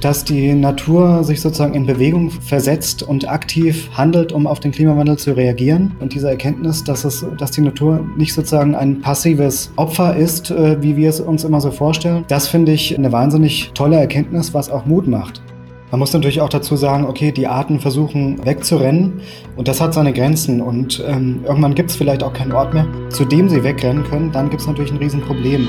dass die Natur sich sozusagen in Bewegung versetzt und aktiv handelt, um auf den Klimawandel zu reagieren. Und diese Erkenntnis, dass, es, dass die Natur nicht sozusagen ein passives Opfer ist, äh, wie wir es uns immer so vorstellen, das finde ich eine wahnsinnig tolle Erkenntnis, was auch Mut macht. Man muss natürlich auch dazu sagen, okay, die Arten versuchen wegzurennen und das hat seine Grenzen und ähm, irgendwann gibt es vielleicht auch keinen Ort mehr, zu dem sie wegrennen können. Dann gibt es natürlich ein Riesenproblem.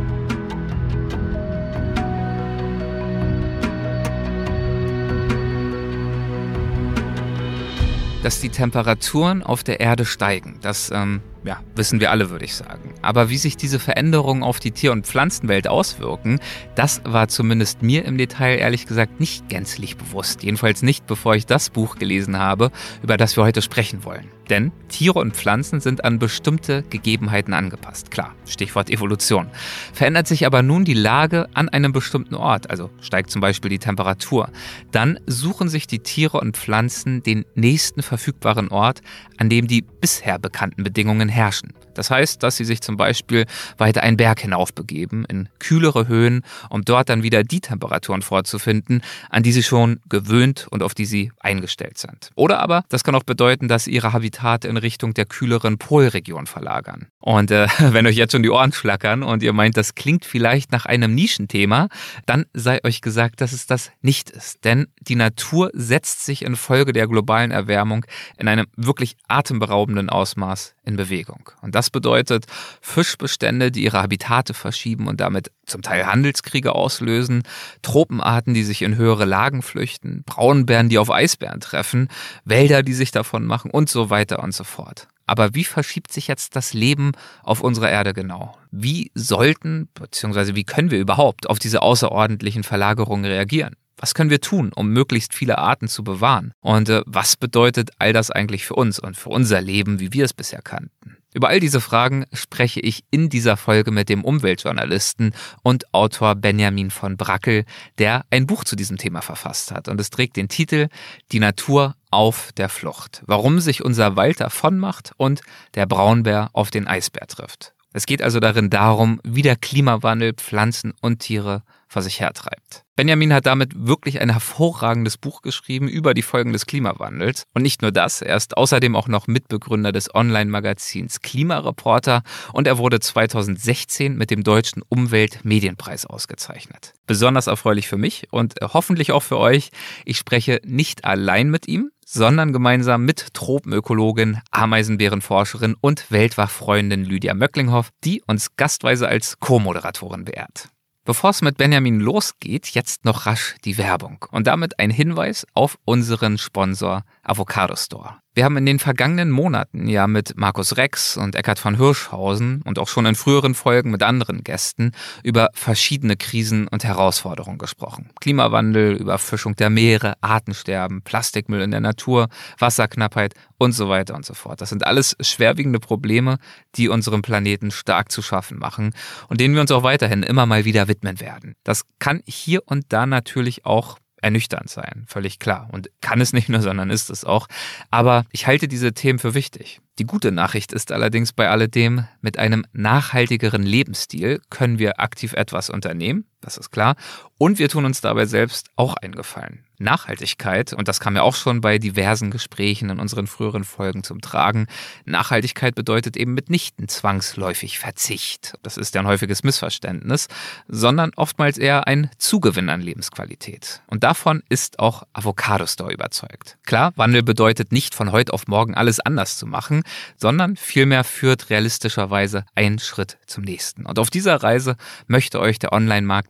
Dass die Temperaturen auf der Erde steigen, das ähm, ja, wissen wir alle, würde ich sagen. Aber wie sich diese Veränderungen auf die Tier- und Pflanzenwelt auswirken, das war zumindest mir im Detail ehrlich gesagt nicht gänzlich bewusst. Jedenfalls nicht, bevor ich das Buch gelesen habe, über das wir heute sprechen wollen. Denn Tiere und Pflanzen sind an bestimmte Gegebenheiten angepasst. Klar, Stichwort Evolution. Verändert sich aber nun die Lage an einem bestimmten Ort, also steigt zum Beispiel die Temperatur, dann suchen sich die Tiere und Pflanzen den nächsten verfügbaren Ort, an dem die bisher bekannten Bedingungen herrschen. Das heißt, dass sie sich zum Beispiel weiter einen Berg hinaufbegeben, in kühlere Höhen, um dort dann wieder die Temperaturen vorzufinden, an die sie schon gewöhnt und auf die sie eingestellt sind. Oder aber, das kann auch bedeuten, dass ihre Habitate in Richtung der kühleren Polregion verlagern. Und äh, wenn euch jetzt schon die Ohren schlackern und ihr meint, das klingt vielleicht nach einem Nischenthema, dann sei euch gesagt, dass es das nicht ist. Denn die Natur setzt sich infolge der globalen Erwärmung in einem wirklich atemberaubenden Ausmaß in Bewegung. Und das bedeutet Fischbestände, die ihre Habitate verschieben und damit zum Teil Handelskriege auslösen, Tropenarten, die sich in höhere Lagen flüchten, Braunbären, die auf Eisbären treffen, Wälder, die sich davon machen und so weiter und so fort. Aber wie verschiebt sich jetzt das Leben auf unserer Erde genau? Wie sollten, beziehungsweise wie können wir überhaupt auf diese außerordentlichen Verlagerungen reagieren? Was können wir tun, um möglichst viele Arten zu bewahren? Und äh, was bedeutet all das eigentlich für uns und für unser Leben, wie wir es bisher kannten? Über all diese Fragen spreche ich in dieser Folge mit dem Umweltjournalisten und Autor Benjamin von Brackel, der ein Buch zu diesem Thema verfasst hat. Und es trägt den Titel Die Natur auf der Flucht. Warum sich unser Wald davonmacht und der Braunbär auf den Eisbär trifft. Es geht also darin darum, wie der Klimawandel Pflanzen und Tiere vor sich hertreibt. Benjamin hat damit wirklich ein hervorragendes Buch geschrieben über die Folgen des Klimawandels. Und nicht nur das, er ist außerdem auch noch Mitbegründer des Online-Magazins Klimareporter und er wurde 2016 mit dem Deutschen Umweltmedienpreis ausgezeichnet. Besonders erfreulich für mich und hoffentlich auch für euch. Ich spreche nicht allein mit ihm, sondern gemeinsam mit Tropenökologin, Ameisenbärenforscherin und Weltwachfreundin Lydia Möcklinghoff, die uns gastweise als Co-Moderatorin beehrt. Bevor es mit Benjamin losgeht, jetzt noch rasch die Werbung und damit ein Hinweis auf unseren Sponsor Avocado Store. Wir haben in den vergangenen Monaten ja mit Markus Rex und Eckhard von Hirschhausen und auch schon in früheren Folgen mit anderen Gästen über verschiedene Krisen und Herausforderungen gesprochen. Klimawandel, Überfischung der Meere, Artensterben, Plastikmüll in der Natur, Wasserknappheit und so weiter und so fort. Das sind alles schwerwiegende Probleme, die unserem Planeten stark zu schaffen machen und denen wir uns auch weiterhin immer mal wieder widmen werden. Das kann hier und da natürlich auch ernüchternd sein, völlig klar. Und kann es nicht nur, sondern ist es auch. Aber ich halte diese Themen für wichtig. Die gute Nachricht ist allerdings bei alledem, mit einem nachhaltigeren Lebensstil können wir aktiv etwas unternehmen, das ist klar, und wir tun uns dabei selbst auch einen Gefallen. Nachhaltigkeit, und das kam ja auch schon bei diversen Gesprächen in unseren früheren Folgen zum Tragen, Nachhaltigkeit bedeutet eben mitnichten zwangsläufig Verzicht. Das ist ja ein häufiges Missverständnis, sondern oftmals eher ein Zugewinn an Lebensqualität. Und davon ist auch Avocado Store überzeugt. Klar, Wandel bedeutet nicht von heute auf morgen alles anders zu machen, sondern vielmehr führt realistischerweise einen Schritt zum nächsten. Und auf dieser Reise möchte euch der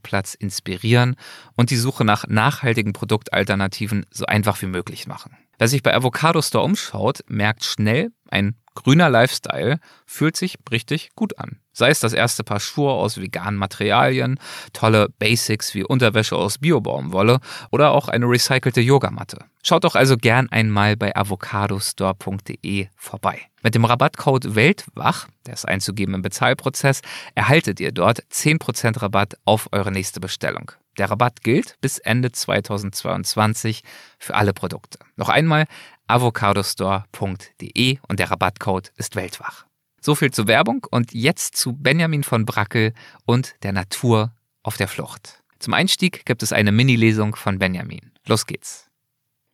Online-Marktplatz inspirieren und die Suche nach nachhaltigen Produktalternativen so einfach wie möglich machen. Wer sich bei Avocado Store umschaut, merkt schnell, ein grüner Lifestyle fühlt sich richtig gut an. Sei es das erste Paar Schuhe aus veganen Materialien, tolle Basics wie Unterwäsche aus Biobaumwolle oder auch eine recycelte Yogamatte. Schaut doch also gern einmal bei avocadostore.de vorbei. Mit dem Rabattcode WELTWACH, der ist einzugeben im Bezahlprozess, erhaltet ihr dort 10% Rabatt auf eure nächste Bestellung. Der Rabatt gilt bis Ende 2022 für alle Produkte. Noch einmal avocadostore.de und der Rabattcode ist Weltwach. So viel zur Werbung und jetzt zu Benjamin von Brackel und der Natur auf der Flucht. Zum Einstieg gibt es eine Mini-Lesung von Benjamin. Los geht's.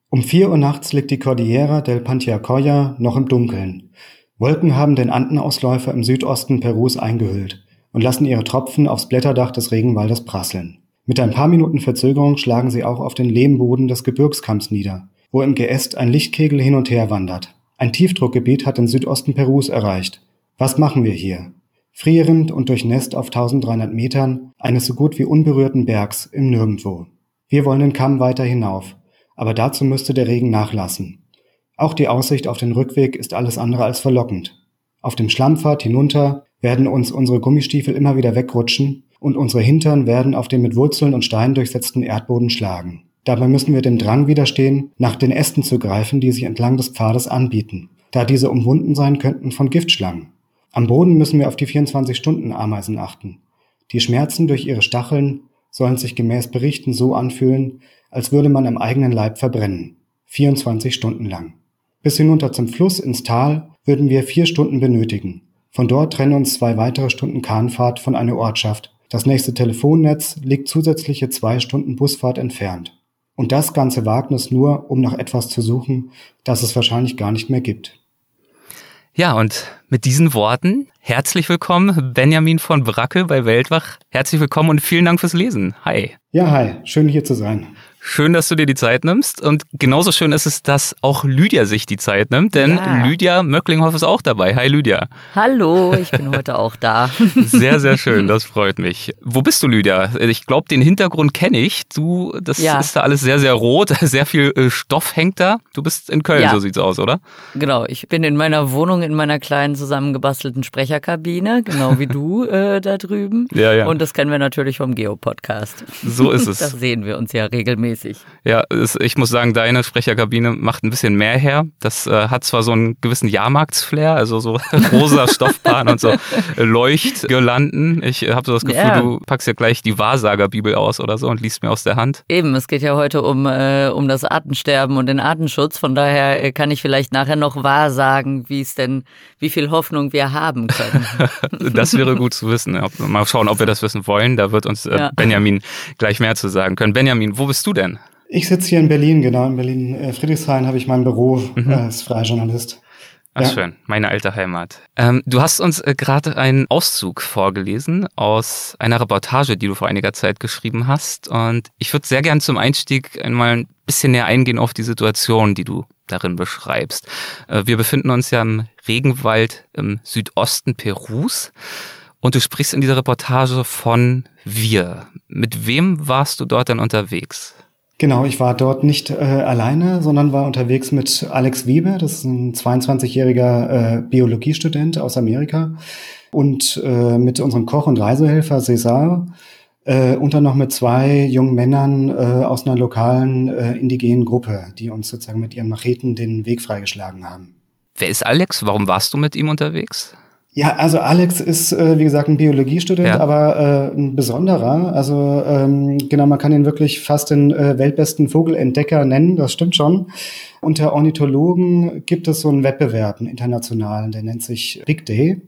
Um vier Uhr nachts liegt die Cordillera del Pantiacoya noch im Dunkeln. Wolken haben den Andenausläufer im Südosten Perus eingehüllt und lassen ihre Tropfen aufs Blätterdach des Regenwaldes prasseln. Mit ein paar Minuten Verzögerung schlagen sie auch auf den Lehmboden des Gebirgskamms nieder, wo im Geäst ein Lichtkegel hin und her wandert. Ein Tiefdruckgebiet hat den Südosten Perus erreicht. Was machen wir hier? Frierend und durchnässt auf 1300 Metern eines so gut wie unberührten Bergs im Nirgendwo. Wir wollen den Kamm weiter hinauf, aber dazu müsste der Regen nachlassen. Auch die Aussicht auf den Rückweg ist alles andere als verlockend. Auf dem Schlammpfad hinunter werden uns unsere Gummistiefel immer wieder wegrutschen und unsere Hintern werden auf den mit Wurzeln und Steinen durchsetzten Erdboden schlagen. Dabei müssen wir dem Drang widerstehen, nach den Ästen zu greifen, die sich entlang des Pfades anbieten, da diese umwunden sein könnten von Giftschlangen. Am Boden müssen wir auf die 24-Stunden-Ameisen achten. Die Schmerzen durch ihre Stacheln sollen sich gemäß Berichten so anfühlen, als würde man im eigenen Leib verbrennen. 24 Stunden lang. Bis hinunter zum Fluss ins Tal würden wir vier Stunden benötigen. Von dort trennen uns zwei weitere Stunden Kahnfahrt von einer Ortschaft. Das nächste Telefonnetz liegt zusätzliche zwei Stunden Busfahrt entfernt. Und das ganze Wagnis nur, um nach etwas zu suchen, das es wahrscheinlich gar nicht mehr gibt. Ja, und mit diesen Worten herzlich willkommen, Benjamin von Brackel bei Weltwach. Herzlich willkommen und vielen Dank fürs Lesen. Hi. Ja, hi. Schön hier zu sein. Schön, dass du dir die Zeit nimmst. Und genauso schön ist es, dass auch Lydia sich die Zeit nimmt, denn ja. Lydia Möcklinghoff ist auch dabei. Hi Lydia. Hallo, ich bin heute auch da. Sehr, sehr schön, das freut mich. Wo bist du, Lydia? Ich glaube, den Hintergrund kenne ich. Du, das ja. ist da alles sehr, sehr rot, sehr viel äh, Stoff hängt da. Du bist in Köln, ja. so sieht's aus, oder? Genau, ich bin in meiner Wohnung in meiner kleinen zusammengebastelten Sprecherkabine, genau wie du äh, da drüben. Ja, ja. Und das kennen wir natürlich vom Geo-Podcast. So ist es. Das sehen wir uns ja regelmäßig mäßig. Ja, ich muss sagen, deine Sprecherkabine macht ein bisschen mehr her. Das äh, hat zwar so einen gewissen Jahrmarktsflair, also so rosa Stoffbahn und so Leuchtgirlanden. Ich habe so das Gefühl, ja. du packst ja gleich die Wahrsagerbibel aus oder so und liest mir aus der Hand. Eben, es geht ja heute um, äh, um das Artensterben und den Artenschutz. Von daher äh, kann ich vielleicht nachher noch wahrsagen, wie es denn, wie viel Hoffnung wir haben können. das wäre gut zu wissen. Mal schauen, ob wir das wissen wollen. Da wird uns äh, ja. Benjamin gleich mehr zu sagen können. Benjamin, wo bist du denn? Ich sitze hier in Berlin, genau. In Berlin äh, Friedrichshain habe ich mein Büro mhm. als freier Journalist. Ach ja. schön, meine alte Heimat. Ähm, du hast uns äh, gerade einen Auszug vorgelesen aus einer Reportage, die du vor einiger Zeit geschrieben hast. Und ich würde sehr gern zum Einstieg einmal ein bisschen näher eingehen auf die Situation, die du darin beschreibst. Äh, wir befinden uns ja im Regenwald im Südosten Perus. Und du sprichst in dieser Reportage von wir. Mit wem warst du dort denn unterwegs? Genau, ich war dort nicht äh, alleine, sondern war unterwegs mit Alex Wiebe, das ist ein 22-jähriger äh, Biologiestudent aus Amerika, und äh, mit unserem Koch und Reisehelfer César äh, und dann noch mit zwei jungen Männern äh, aus einer lokalen äh, indigenen Gruppe, die uns sozusagen mit ihren Macheten den Weg freigeschlagen haben. Wer ist Alex? Warum warst du mit ihm unterwegs? Ja, also Alex ist, äh, wie gesagt, ein Biologiestudent, ja. aber äh, ein besonderer. Also ähm, genau, man kann ihn wirklich fast den äh, weltbesten Vogelentdecker nennen, das stimmt schon. Unter Ornithologen gibt es so einen Wettbewerb, einen internationalen, der nennt sich Big Day.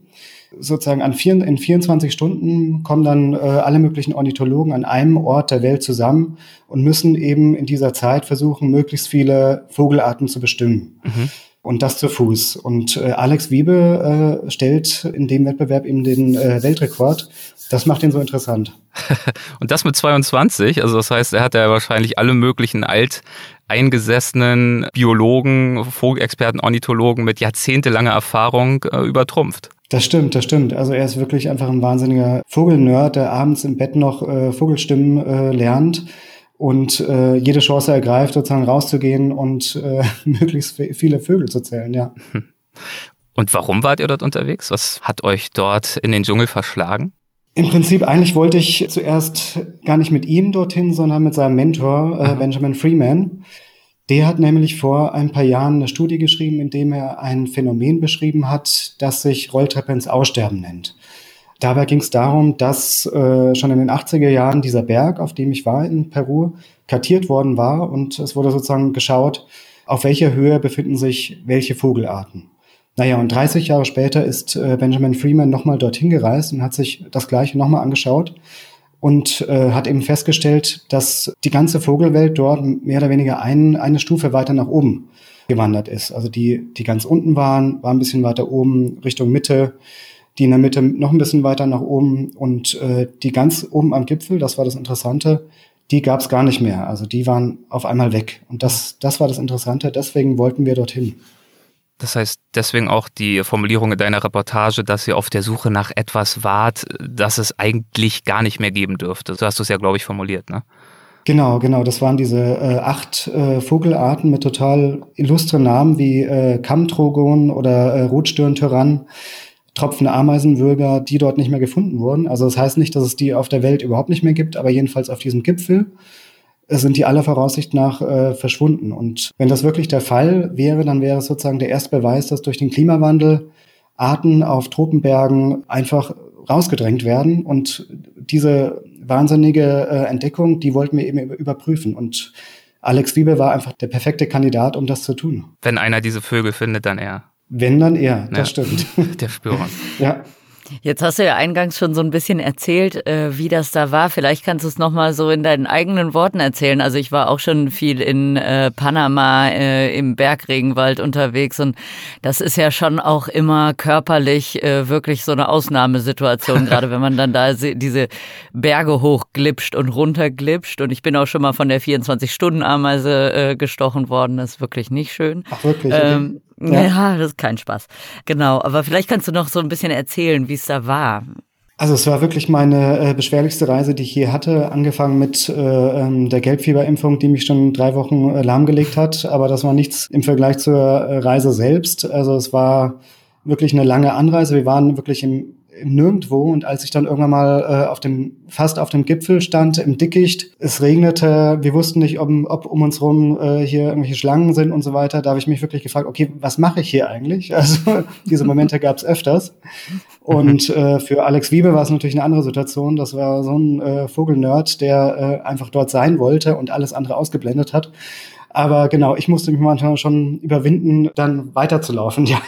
Sozusagen an vier, in 24 Stunden kommen dann äh, alle möglichen Ornithologen an einem Ort der Welt zusammen und müssen eben in dieser Zeit versuchen, möglichst viele Vogelarten zu bestimmen. Mhm und das zu Fuß. Und äh, Alex Wiebe äh, stellt in dem Wettbewerb eben den äh, Weltrekord. Das macht ihn so interessant. und das mit 22, also das heißt, er hat ja wahrscheinlich alle möglichen alt eingesessenen Biologen, Vogelexperten, Ornithologen mit jahrzehntelanger Erfahrung äh, übertrumpft. Das stimmt, das stimmt. Also er ist wirklich einfach ein wahnsinniger Vogelnerd, der abends im Bett noch äh, Vogelstimmen äh, lernt und äh, jede Chance ergreift, sozusagen rauszugehen und äh, möglichst viele Vögel zu zählen, ja. Und warum wart ihr dort unterwegs? Was hat euch dort in den Dschungel verschlagen? Im Prinzip eigentlich wollte ich zuerst gar nicht mit ihm dorthin, sondern mit seinem Mentor äh, Benjamin Freeman. Der hat nämlich vor ein paar Jahren eine Studie geschrieben, in dem er ein Phänomen beschrieben hat, das sich Rolltreppe ins Aussterben nennt. Dabei ging es darum, dass äh, schon in den 80er Jahren dieser Berg, auf dem ich war in Peru, kartiert worden war und es wurde sozusagen geschaut, auf welcher Höhe befinden sich welche Vogelarten. Naja, und 30 Jahre später ist äh, Benjamin Freeman nochmal dorthin gereist und hat sich das gleiche nochmal angeschaut und äh, hat eben festgestellt, dass die ganze Vogelwelt dort mehr oder weniger ein, eine Stufe weiter nach oben gewandert ist. Also die, die ganz unten waren, waren ein bisschen weiter oben Richtung Mitte die in der Mitte noch ein bisschen weiter nach oben und äh, die ganz oben am Gipfel, das war das Interessante, die gab es gar nicht mehr. Also die waren auf einmal weg. Und das, das war das Interessante, deswegen wollten wir dorthin. Das heißt, deswegen auch die Formulierung in deiner Reportage, dass ihr auf der Suche nach etwas wart, das es eigentlich gar nicht mehr geben dürfte. So hast du es ja, glaube ich, formuliert, ne? Genau, genau. Das waren diese äh, acht äh, Vogelarten mit total illustren Namen wie äh, Kammtrogon oder äh, Rotstirntyrann tropfende Ameisenwürger, die dort nicht mehr gefunden wurden. Also das heißt nicht, dass es die auf der Welt überhaupt nicht mehr gibt, aber jedenfalls auf diesem Gipfel sind die aller Voraussicht nach äh, verschwunden. Und wenn das wirklich der Fall wäre, dann wäre es sozusagen der erste Beweis, dass durch den Klimawandel Arten auf Tropenbergen einfach rausgedrängt werden. Und diese wahnsinnige äh, Entdeckung, die wollten wir eben überprüfen. Und Alex Wiebe war einfach der perfekte Kandidat, um das zu tun. Wenn einer diese Vögel findet, dann er. Wenn, dann er, das ja, stimmt. Der Spürer. ja. Jetzt hast du ja eingangs schon so ein bisschen erzählt, äh, wie das da war. Vielleicht kannst du es nochmal so in deinen eigenen Worten erzählen. Also ich war auch schon viel in äh, Panama äh, im Bergregenwald unterwegs und das ist ja schon auch immer körperlich äh, wirklich so eine Ausnahmesituation, gerade wenn man dann da diese Berge hochglitscht und runterglitscht. Und ich bin auch schon mal von der 24-Stunden-Ameise äh, gestochen worden. Das ist wirklich nicht schön. Ach wirklich? Ähm, ja. ja, das ist kein Spaß. Genau, aber vielleicht kannst du noch so ein bisschen erzählen, wie es da war. Also es war wirklich meine äh, beschwerlichste Reise, die ich je hatte, angefangen mit äh, ähm, der Gelbfieberimpfung, die mich schon drei Wochen äh, lahmgelegt hat. Aber das war nichts im Vergleich zur äh, Reise selbst. Also es war wirklich eine lange Anreise. Wir waren wirklich im nirgendwo. Und als ich dann irgendwann mal äh, auf dem, fast auf dem Gipfel stand, im Dickicht, es regnete, wir wussten nicht, ob, ob um uns rum äh, hier irgendwelche Schlangen sind und so weiter, da habe ich mich wirklich gefragt, okay, was mache ich hier eigentlich? Also diese Momente gab es öfters. Und äh, für Alex Wiebe war es natürlich eine andere Situation. Das war so ein äh, Vogelnerd, der äh, einfach dort sein wollte und alles andere ausgeblendet hat. Aber genau, ich musste mich manchmal schon überwinden, dann weiterzulaufen, ja.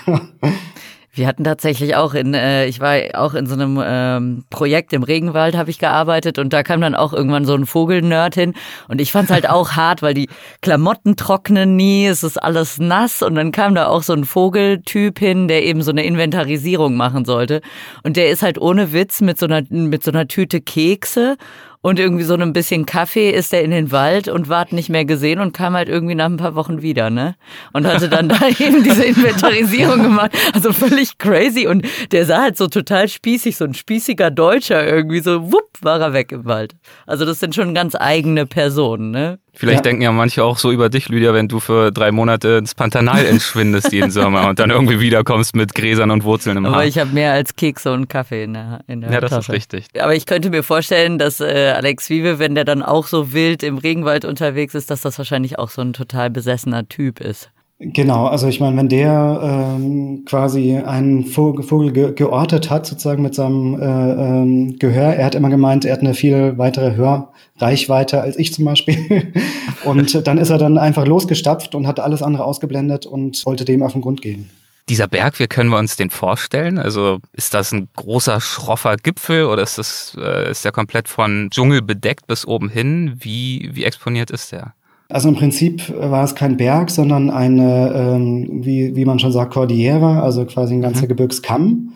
Wir hatten tatsächlich auch in, äh, ich war auch in so einem ähm, Projekt im Regenwald, habe ich gearbeitet und da kam dann auch irgendwann so ein Vogelnerd hin und ich fand's halt auch hart, weil die Klamotten trocknen nie, es ist alles nass und dann kam da auch so ein Vogeltyp hin, der eben so eine Inventarisierung machen sollte und der ist halt ohne Witz mit so einer mit so einer Tüte Kekse und irgendwie so ein bisschen Kaffee ist er in den Wald und ward nicht mehr gesehen und kam halt irgendwie nach ein paar Wochen wieder, ne? Und hatte dann da eben diese Inventarisierung gemacht. Also völlig crazy. Und der sah halt so total spießig, so ein spießiger Deutscher irgendwie, so wupp, war er weg im Wald. Also das sind schon ganz eigene Personen, ne? Vielleicht ja. denken ja manche auch so über dich, Lydia, wenn du für drei Monate ins Pantanal entschwindest jeden Sommer und dann irgendwie wiederkommst mit Gräsern und Wurzeln im Haar. Aber ich habe mehr als Kekse und Kaffee in der, in der Ja, das Tasche. ist richtig. Aber ich könnte mir vorstellen, dass äh, Alex Wiebe, wenn der dann auch so wild im Regenwald unterwegs ist, dass das wahrscheinlich auch so ein total besessener Typ ist. Genau, also ich meine, wenn der ähm, quasi einen Vogel, Vogel ge geortet hat, sozusagen mit seinem äh, ähm, Gehör, er hat immer gemeint, er hat eine viel weitere Hörreichweite als ich zum Beispiel. und dann ist er dann einfach losgestapft und hat alles andere ausgeblendet und wollte dem auf den Grund gehen. Dieser Berg, wie können wir uns den vorstellen? Also ist das ein großer, schroffer Gipfel oder ist, das, äh, ist der komplett von Dschungel bedeckt bis oben hin? Wie, wie exponiert ist der? Also im Prinzip war es kein Berg, sondern eine, ähm, wie, wie man schon sagt, Cordillera, also quasi ein ganzer mhm. Gebirgskamm.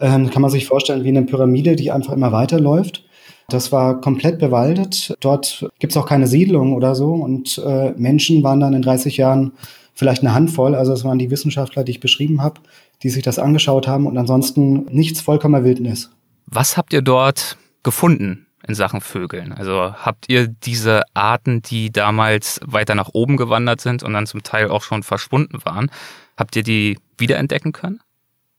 Ähm, kann man sich vorstellen wie eine Pyramide, die einfach immer weiterläuft. Das war komplett bewaldet. Dort gibt's auch keine Siedlung oder so. Und äh, Menschen waren dann in 30 Jahren vielleicht eine Handvoll. Also es waren die Wissenschaftler, die ich beschrieben habe, die sich das angeschaut haben und ansonsten nichts vollkommener Wildnis. Was habt ihr dort gefunden? In Sachen Vögeln? Also habt ihr diese Arten, die damals weiter nach oben gewandert sind und dann zum Teil auch schon verschwunden waren, habt ihr die wiederentdecken können?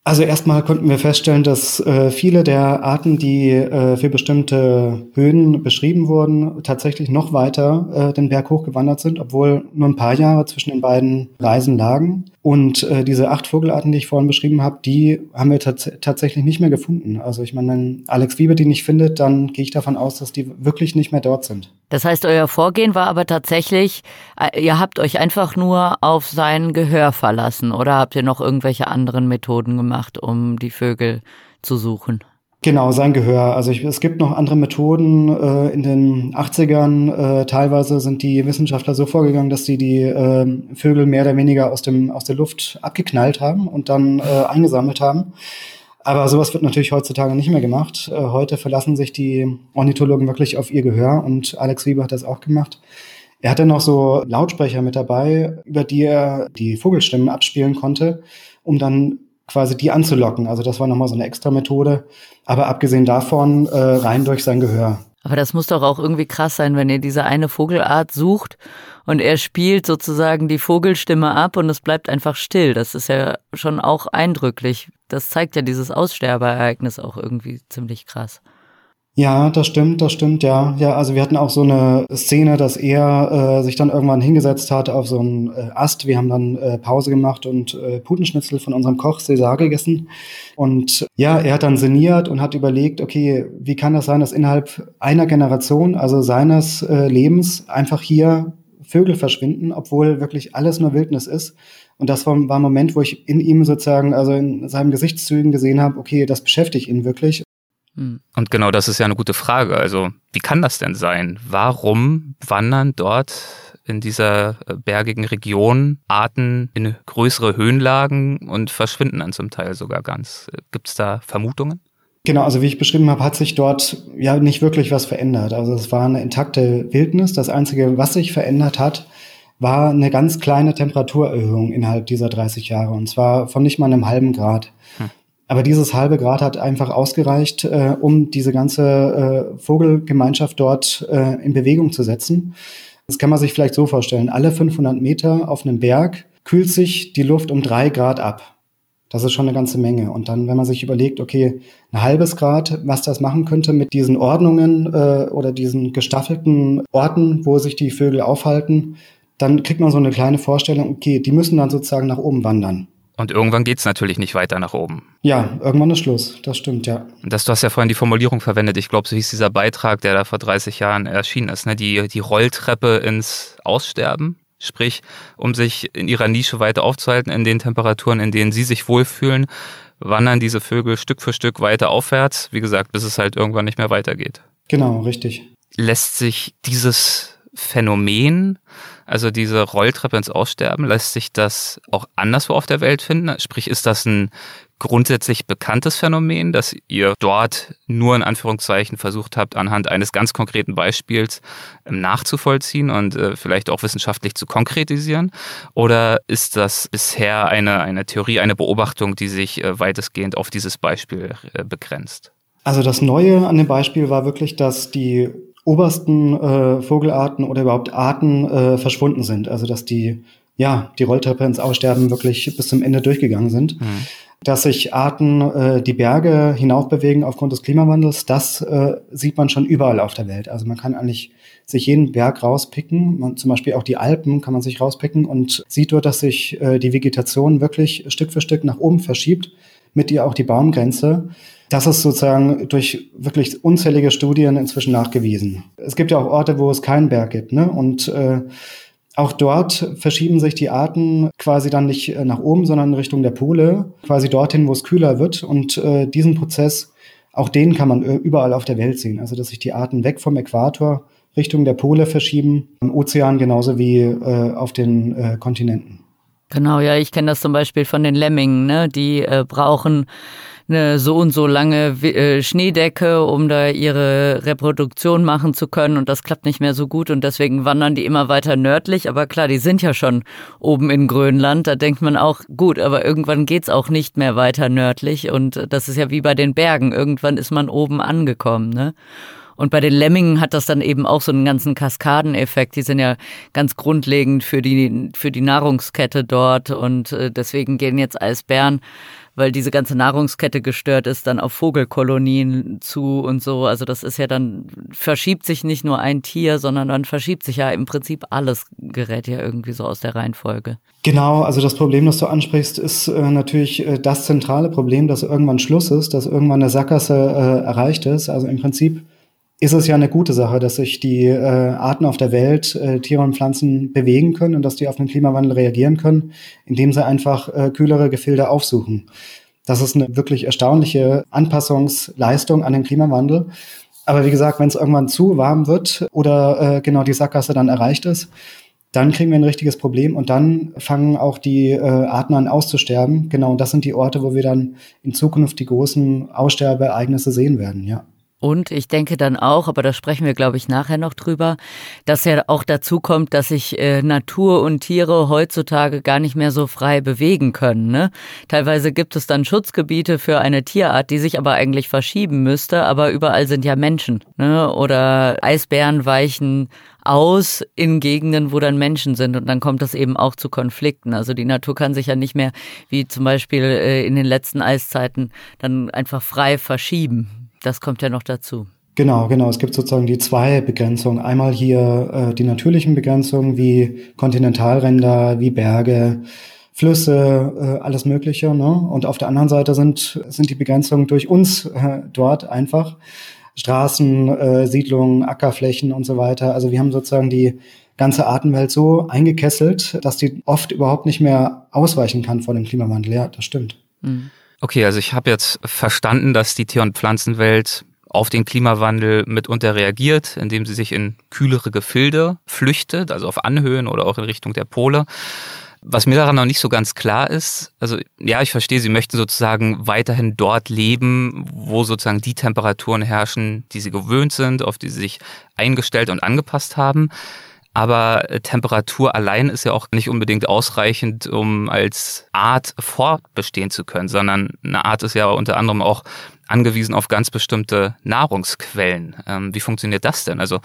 Also erstmal konnten wir feststellen, dass äh, viele der Arten, die äh, für bestimmte Höhen beschrieben wurden, tatsächlich noch weiter äh, den Berg hochgewandert sind, obwohl nur ein paar Jahre zwischen den beiden Reisen lagen. Und äh, diese acht Vogelarten, die ich vorhin beschrieben habe, die haben wir tats tatsächlich nicht mehr gefunden. Also ich meine, wenn Alex Wieber die nicht findet, dann gehe ich davon aus, dass die wirklich nicht mehr dort sind. Das heißt, euer Vorgehen war aber tatsächlich, äh, ihr habt euch einfach nur auf sein Gehör verlassen oder habt ihr noch irgendwelche anderen Methoden gemacht, um die Vögel zu suchen? Genau, sein Gehör. Also ich, es gibt noch andere Methoden. Äh, in den 80ern äh, teilweise sind die Wissenschaftler so vorgegangen, dass sie die äh, Vögel mehr oder weniger aus, dem, aus der Luft abgeknallt haben und dann äh, eingesammelt haben. Aber sowas wird natürlich heutzutage nicht mehr gemacht. Äh, heute verlassen sich die Ornithologen wirklich auf ihr Gehör und Alex Wieber hat das auch gemacht. Er hatte noch so Lautsprecher mit dabei, über die er die Vogelstimmen abspielen konnte, um dann quasi die anzulocken. Also das war nochmal so eine extra Methode. Aber abgesehen davon äh, rein durch sein Gehör. Aber das muss doch auch irgendwie krass sein, wenn ihr diese eine Vogelart sucht und er spielt sozusagen die Vogelstimme ab und es bleibt einfach still. Das ist ja schon auch eindrücklich. Das zeigt ja dieses Aussterbeereignis auch irgendwie ziemlich krass. Ja, das stimmt, das stimmt, ja. Ja, also wir hatten auch so eine Szene, dass er äh, sich dann irgendwann hingesetzt hat auf so einen äh, Ast. Wir haben dann äh, Pause gemacht und äh, Putenschnitzel von unserem Koch César gegessen. Und ja, er hat dann sinniert und hat überlegt, okay, wie kann das sein, dass innerhalb einer Generation, also seines äh, Lebens, einfach hier Vögel verschwinden, obwohl wirklich alles nur Wildnis ist. Und das war, war ein Moment, wo ich in ihm sozusagen, also in seinen Gesichtszügen gesehen habe, okay, das beschäftigt ihn wirklich. Hm. Und genau das ist ja eine gute Frage. Also, wie kann das denn sein? Warum wandern dort in dieser äh, bergigen Region Arten in größere Höhenlagen und verschwinden dann zum Teil sogar ganz? Gibt es da Vermutungen? Genau, also wie ich beschrieben habe, hat sich dort ja nicht wirklich was verändert. Also es war eine intakte Wildnis. Das Einzige, was sich verändert hat, war eine ganz kleine Temperaturerhöhung innerhalb dieser 30 Jahre. Und zwar von nicht mal einem halben Grad. Hm. Aber dieses halbe Grad hat einfach ausgereicht, äh, um diese ganze äh, Vogelgemeinschaft dort äh, in Bewegung zu setzen. Das kann man sich vielleicht so vorstellen. Alle 500 Meter auf einem Berg kühlt sich die Luft um drei Grad ab. Das ist schon eine ganze Menge. Und dann, wenn man sich überlegt, okay, ein halbes Grad, was das machen könnte mit diesen Ordnungen äh, oder diesen gestaffelten Orten, wo sich die Vögel aufhalten, dann kriegt man so eine kleine Vorstellung, okay, die müssen dann sozusagen nach oben wandern. Und irgendwann geht es natürlich nicht weiter nach oben. Ja, irgendwann ist Schluss. Das stimmt, ja. Das, du hast ja vorhin die Formulierung verwendet. Ich glaube, so hieß dieser Beitrag, der da vor 30 Jahren erschienen ist. Ne? Die, die Rolltreppe ins Aussterben. Sprich, um sich in ihrer Nische weiter aufzuhalten, in den Temperaturen, in denen sie sich wohlfühlen, wandern diese Vögel Stück für Stück weiter aufwärts. Wie gesagt, bis es halt irgendwann nicht mehr weitergeht. Genau, richtig. Lässt sich dieses Phänomen also diese Rolltreppe ins Aussterben, lässt sich das auch anderswo auf der Welt finden? Sprich, ist das ein grundsätzlich bekanntes Phänomen, dass ihr dort nur in Anführungszeichen versucht habt, anhand eines ganz konkreten Beispiels ähm, nachzuvollziehen und äh, vielleicht auch wissenschaftlich zu konkretisieren? Oder ist das bisher eine, eine Theorie, eine Beobachtung, die sich äh, weitestgehend auf dieses Beispiel äh, begrenzt? Also das Neue an dem Beispiel war wirklich, dass die obersten äh, Vogelarten oder überhaupt Arten äh, verschwunden sind. Also dass die, ja, die Rolltreppe ins Aussterben wirklich bis zum Ende durchgegangen sind. Mhm. Dass sich Arten äh, die Berge hinaufbewegen aufgrund des Klimawandels, das äh, sieht man schon überall auf der Welt. Also man kann eigentlich sich jeden Berg rauspicken, man, zum Beispiel auch die Alpen kann man sich rauspicken und sieht dort, dass sich äh, die Vegetation wirklich Stück für Stück nach oben verschiebt, mit ihr auch die Baumgrenze. Das ist sozusagen durch wirklich unzählige Studien inzwischen nachgewiesen. Es gibt ja auch Orte, wo es keinen Berg gibt. Ne? Und äh, auch dort verschieben sich die Arten quasi dann nicht äh, nach oben, sondern in Richtung der Pole, quasi dorthin, wo es kühler wird. Und äh, diesen Prozess, auch den kann man äh, überall auf der Welt sehen. Also dass sich die Arten weg vom Äquator Richtung der Pole verschieben, im Ozean genauso wie äh, auf den äh, Kontinenten. Genau, ja, ich kenne das zum Beispiel von den Lemmingen, ne? Die äh, brauchen eine so und so lange äh, Schneedecke, um da ihre Reproduktion machen zu können und das klappt nicht mehr so gut und deswegen wandern die immer weiter nördlich. Aber klar, die sind ja schon oben in Grönland. Da denkt man auch, gut, aber irgendwann geht's auch nicht mehr weiter nördlich und das ist ja wie bei den Bergen. Irgendwann ist man oben angekommen, ne? Und bei den Lemmingen hat das dann eben auch so einen ganzen Kaskadeneffekt. Die sind ja ganz grundlegend für die, für die Nahrungskette dort und äh, deswegen gehen jetzt Eisbären weil diese ganze Nahrungskette gestört ist, dann auf Vogelkolonien zu und so. Also das ist ja dann, verschiebt sich nicht nur ein Tier, sondern dann verschiebt sich ja im Prinzip alles, gerät ja irgendwie so aus der Reihenfolge. Genau, also das Problem, das du ansprichst, ist äh, natürlich äh, das zentrale Problem, dass irgendwann Schluss ist, dass irgendwann eine Sackgasse äh, erreicht ist. Also im Prinzip ist es ja eine gute Sache, dass sich die äh, Arten auf der Welt, äh, Tiere und Pflanzen bewegen können und dass die auf den Klimawandel reagieren können, indem sie einfach äh, kühlere Gefilde aufsuchen. Das ist eine wirklich erstaunliche Anpassungsleistung an den Klimawandel. Aber wie gesagt, wenn es irgendwann zu warm wird oder äh, genau die Sackgasse dann erreicht ist, dann kriegen wir ein richtiges Problem und dann fangen auch die äh, Arten an auszusterben. Genau, und das sind die Orte, wo wir dann in Zukunft die großen Aussterbeereignisse sehen werden, ja. Und ich denke dann auch, aber da sprechen wir, glaube ich, nachher noch drüber, dass ja auch dazu kommt, dass sich äh, Natur und Tiere heutzutage gar nicht mehr so frei bewegen können. Ne? Teilweise gibt es dann Schutzgebiete für eine Tierart, die sich aber eigentlich verschieben müsste, aber überall sind ja Menschen. Ne? Oder Eisbären weichen aus in Gegenden, wo dann Menschen sind und dann kommt es eben auch zu Konflikten. Also die Natur kann sich ja nicht mehr, wie zum Beispiel äh, in den letzten Eiszeiten, dann einfach frei verschieben. Das kommt ja noch dazu. Genau, genau. Es gibt sozusagen die zwei Begrenzungen. Einmal hier äh, die natürlichen Begrenzungen wie Kontinentalränder, wie Berge, Flüsse, äh, alles Mögliche. Ne? Und auf der anderen Seite sind, sind die Begrenzungen durch uns äh, dort einfach. Straßen, äh, Siedlungen, Ackerflächen und so weiter. Also wir haben sozusagen die ganze Artenwelt so eingekesselt, dass die oft überhaupt nicht mehr ausweichen kann vor dem Klimawandel. Ja, das stimmt. Mhm. Okay, also ich habe jetzt verstanden, dass die Tier- und Pflanzenwelt auf den Klimawandel mitunter reagiert, indem sie sich in kühlere Gefilde flüchtet, also auf Anhöhen oder auch in Richtung der Pole. Was mir daran noch nicht so ganz klar ist, also ja, ich verstehe, Sie möchten sozusagen weiterhin dort leben, wo sozusagen die Temperaturen herrschen, die Sie gewöhnt sind, auf die Sie sich eingestellt und angepasst haben. Aber äh, Temperatur allein ist ja auch nicht unbedingt ausreichend, um als Art fortbestehen zu können, sondern eine Art ist ja unter anderem auch angewiesen auf ganz bestimmte Nahrungsquellen. Ähm, wie funktioniert das denn? Also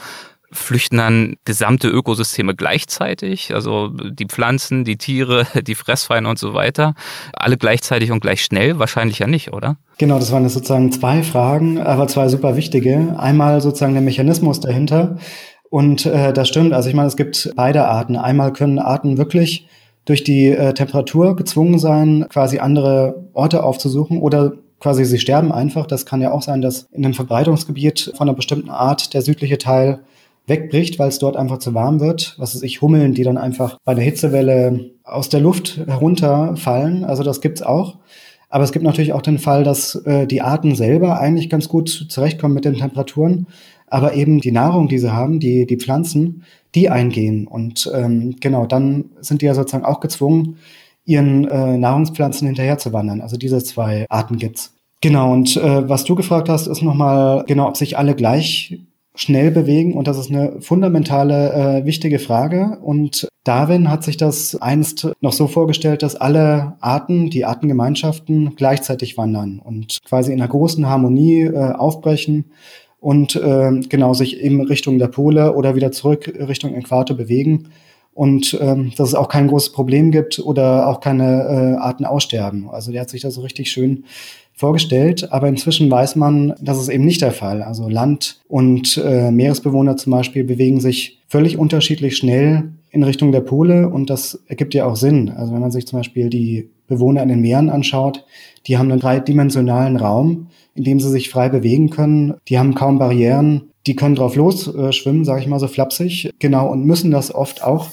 flüchten dann gesamte Ökosysteme gleichzeitig, also die Pflanzen, die Tiere, die Fressfeinde und so weiter, alle gleichzeitig und gleich schnell? Wahrscheinlich ja nicht, oder? Genau, das waren jetzt sozusagen zwei Fragen, aber zwei super wichtige. Einmal sozusagen der Mechanismus dahinter. Und äh, das stimmt. Also ich meine, es gibt beide Arten. Einmal können Arten wirklich durch die äh, Temperatur gezwungen sein, quasi andere Orte aufzusuchen oder quasi sie sterben einfach. Das kann ja auch sein, dass in einem Verbreitungsgebiet von einer bestimmten Art der südliche Teil wegbricht, weil es dort einfach zu warm wird. Was weiß ich, Hummeln, die dann einfach bei der Hitzewelle aus der Luft herunterfallen. Also das gibt's auch. Aber es gibt natürlich auch den Fall, dass äh, die Arten selber eigentlich ganz gut zurechtkommen mit den Temperaturen aber eben die Nahrung, die sie haben, die, die Pflanzen, die eingehen. Und ähm, genau, dann sind die ja sozusagen auch gezwungen, ihren äh, Nahrungspflanzen hinterher zu wandern. Also diese zwei Arten gibt's. Genau, und äh, was du gefragt hast, ist nochmal, genau, ob sich alle gleich schnell bewegen. Und das ist eine fundamentale, äh, wichtige Frage. Und Darwin hat sich das einst noch so vorgestellt, dass alle Arten, die Artengemeinschaften gleichzeitig wandern und quasi in einer großen Harmonie äh, aufbrechen und äh, genau sich eben Richtung der Pole oder wieder zurück Richtung Äquator bewegen und ähm, dass es auch kein großes Problem gibt oder auch keine äh, Arten aussterben. Also der hat sich das so richtig schön vorgestellt, aber inzwischen weiß man, das ist eben nicht der Fall. Also Land- und äh, Meeresbewohner zum Beispiel bewegen sich völlig unterschiedlich schnell in Richtung der Pole und das ergibt ja auch Sinn. Also wenn man sich zum Beispiel die Bewohner in den Meeren anschaut, die haben einen dreidimensionalen Raum, in dem sie sich frei bewegen können. Die haben kaum Barrieren, die können drauf los äh, schwimmen, sage ich mal so flapsig, genau, und müssen das oft auch,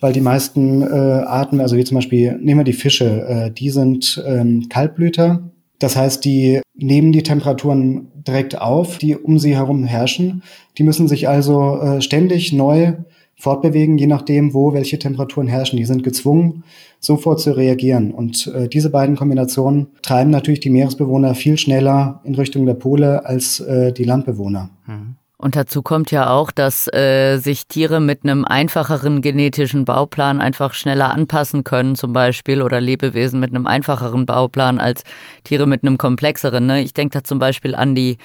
weil die meisten äh, Arten, also wie zum Beispiel, nehmen wir die Fische, äh, die sind ähm, Kaltblüter. Das heißt, die nehmen die Temperaturen direkt auf, die um sie herum herrschen. Die müssen sich also äh, ständig neu fortbewegen, je nachdem, wo welche Temperaturen herrschen. Die sind gezwungen, sofort zu reagieren. Und äh, diese beiden Kombinationen treiben natürlich die Meeresbewohner viel schneller in Richtung der Pole als äh, die Landbewohner. Mhm. Und dazu kommt ja auch, dass äh, sich Tiere mit einem einfacheren genetischen Bauplan einfach schneller anpassen können, zum Beispiel, oder Lebewesen mit einem einfacheren Bauplan als Tiere mit einem komplexeren. Ne? Ich denke da zum Beispiel an die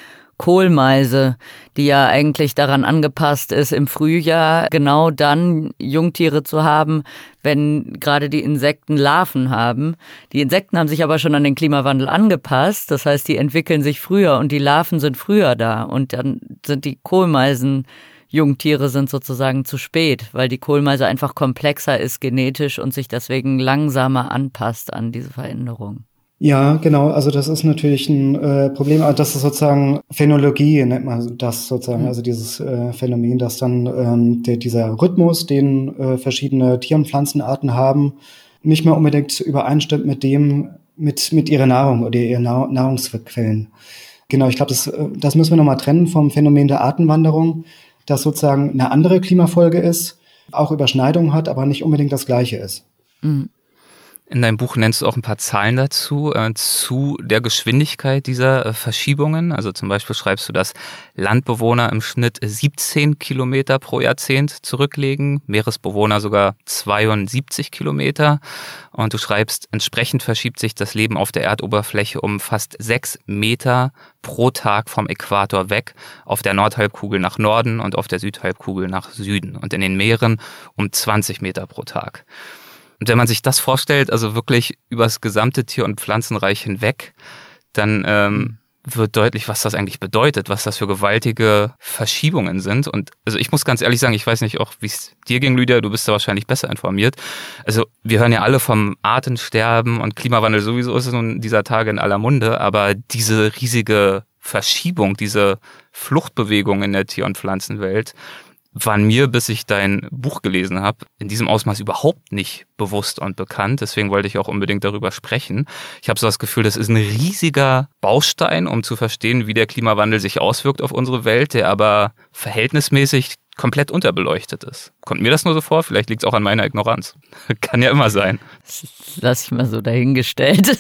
Kohlmeise, die ja eigentlich daran angepasst ist, im Frühjahr genau dann Jungtiere zu haben, wenn gerade die Insekten Larven haben. Die Insekten haben sich aber schon an den Klimawandel angepasst, das heißt, die entwickeln sich früher und die Larven sind früher da und dann sind die Kohlmeisen Jungtiere sind sozusagen zu spät, weil die Kohlmeise einfach komplexer ist genetisch und sich deswegen langsamer anpasst an diese Veränderung. Ja, genau. Also das ist natürlich ein äh, Problem. Also das ist sozusagen Phänologie, nennt man das sozusagen. Mhm. Also dieses äh, Phänomen, dass dann ähm, der, dieser Rhythmus, den äh, verschiedene Tier- und Pflanzenarten haben, nicht mehr unbedingt übereinstimmt mit dem, mit, mit ihrer Nahrung oder ihren Nahrungsquellen. Genau, ich glaube, das, äh, das müssen wir nochmal trennen vom Phänomen der Artenwanderung das sozusagen eine andere Klimafolge ist, auch Überschneidungen hat, aber nicht unbedingt das gleiche ist. Mhm. In deinem Buch nennst du auch ein paar Zahlen dazu, äh, zu der Geschwindigkeit dieser äh, Verschiebungen. Also zum Beispiel schreibst du, dass Landbewohner im Schnitt 17 Kilometer pro Jahrzehnt zurücklegen, Meeresbewohner sogar 72 Kilometer. Und du schreibst, entsprechend verschiebt sich das Leben auf der Erdoberfläche um fast sechs Meter pro Tag vom Äquator weg, auf der Nordhalbkugel nach Norden und auf der Südhalbkugel nach Süden und in den Meeren um 20 Meter pro Tag. Und wenn man sich das vorstellt, also wirklich übers gesamte Tier- und Pflanzenreich hinweg, dann ähm, wird deutlich, was das eigentlich bedeutet, was das für gewaltige Verschiebungen sind. Und also ich muss ganz ehrlich sagen, ich weiß nicht auch, wie es dir ging, Lydia, du bist da wahrscheinlich besser informiert. Also wir hören ja alle vom Artensterben und Klimawandel sowieso ist es nun dieser Tage in aller Munde, aber diese riesige Verschiebung, diese Fluchtbewegung in der Tier- und Pflanzenwelt, waren mir, bis ich dein Buch gelesen habe, in diesem Ausmaß überhaupt nicht bewusst und bekannt. Deswegen wollte ich auch unbedingt darüber sprechen. Ich habe so das Gefühl, das ist ein riesiger Baustein, um zu verstehen, wie der Klimawandel sich auswirkt auf unsere Welt, der aber verhältnismäßig komplett unterbeleuchtet ist. Kommt mir das nur so vor? Vielleicht liegt es auch an meiner Ignoranz. Kann ja immer sein. lass ich mal so dahingestellt.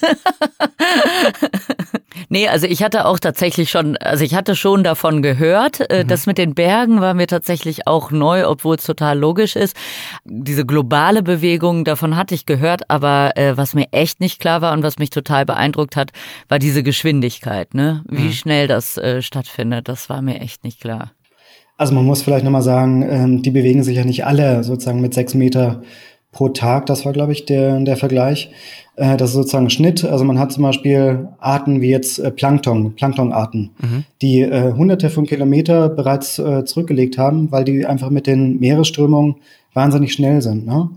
nee, also ich hatte auch tatsächlich schon, also ich hatte schon davon gehört. Äh, mhm. Das mit den Bergen war mir tatsächlich auch neu, obwohl es total logisch ist. Diese globale Bewegung, davon hatte ich gehört, aber äh, was mir echt nicht klar war und was mich total beeindruckt hat, war diese Geschwindigkeit, ne? Wie mhm. schnell das äh, stattfindet, das war mir echt nicht klar. Also man muss vielleicht nochmal sagen, ähm, die bewegen sich ja nicht alle sozusagen mit sechs Meter pro Tag. Das war, glaube ich, der, der Vergleich. Äh, das ist sozusagen ein Schnitt. Also man hat zum Beispiel Arten wie jetzt äh, Plankton, Planktonarten, mhm. die äh, hunderte von Kilometer bereits äh, zurückgelegt haben, weil die einfach mit den Meeresströmungen wahnsinnig schnell sind. Ne?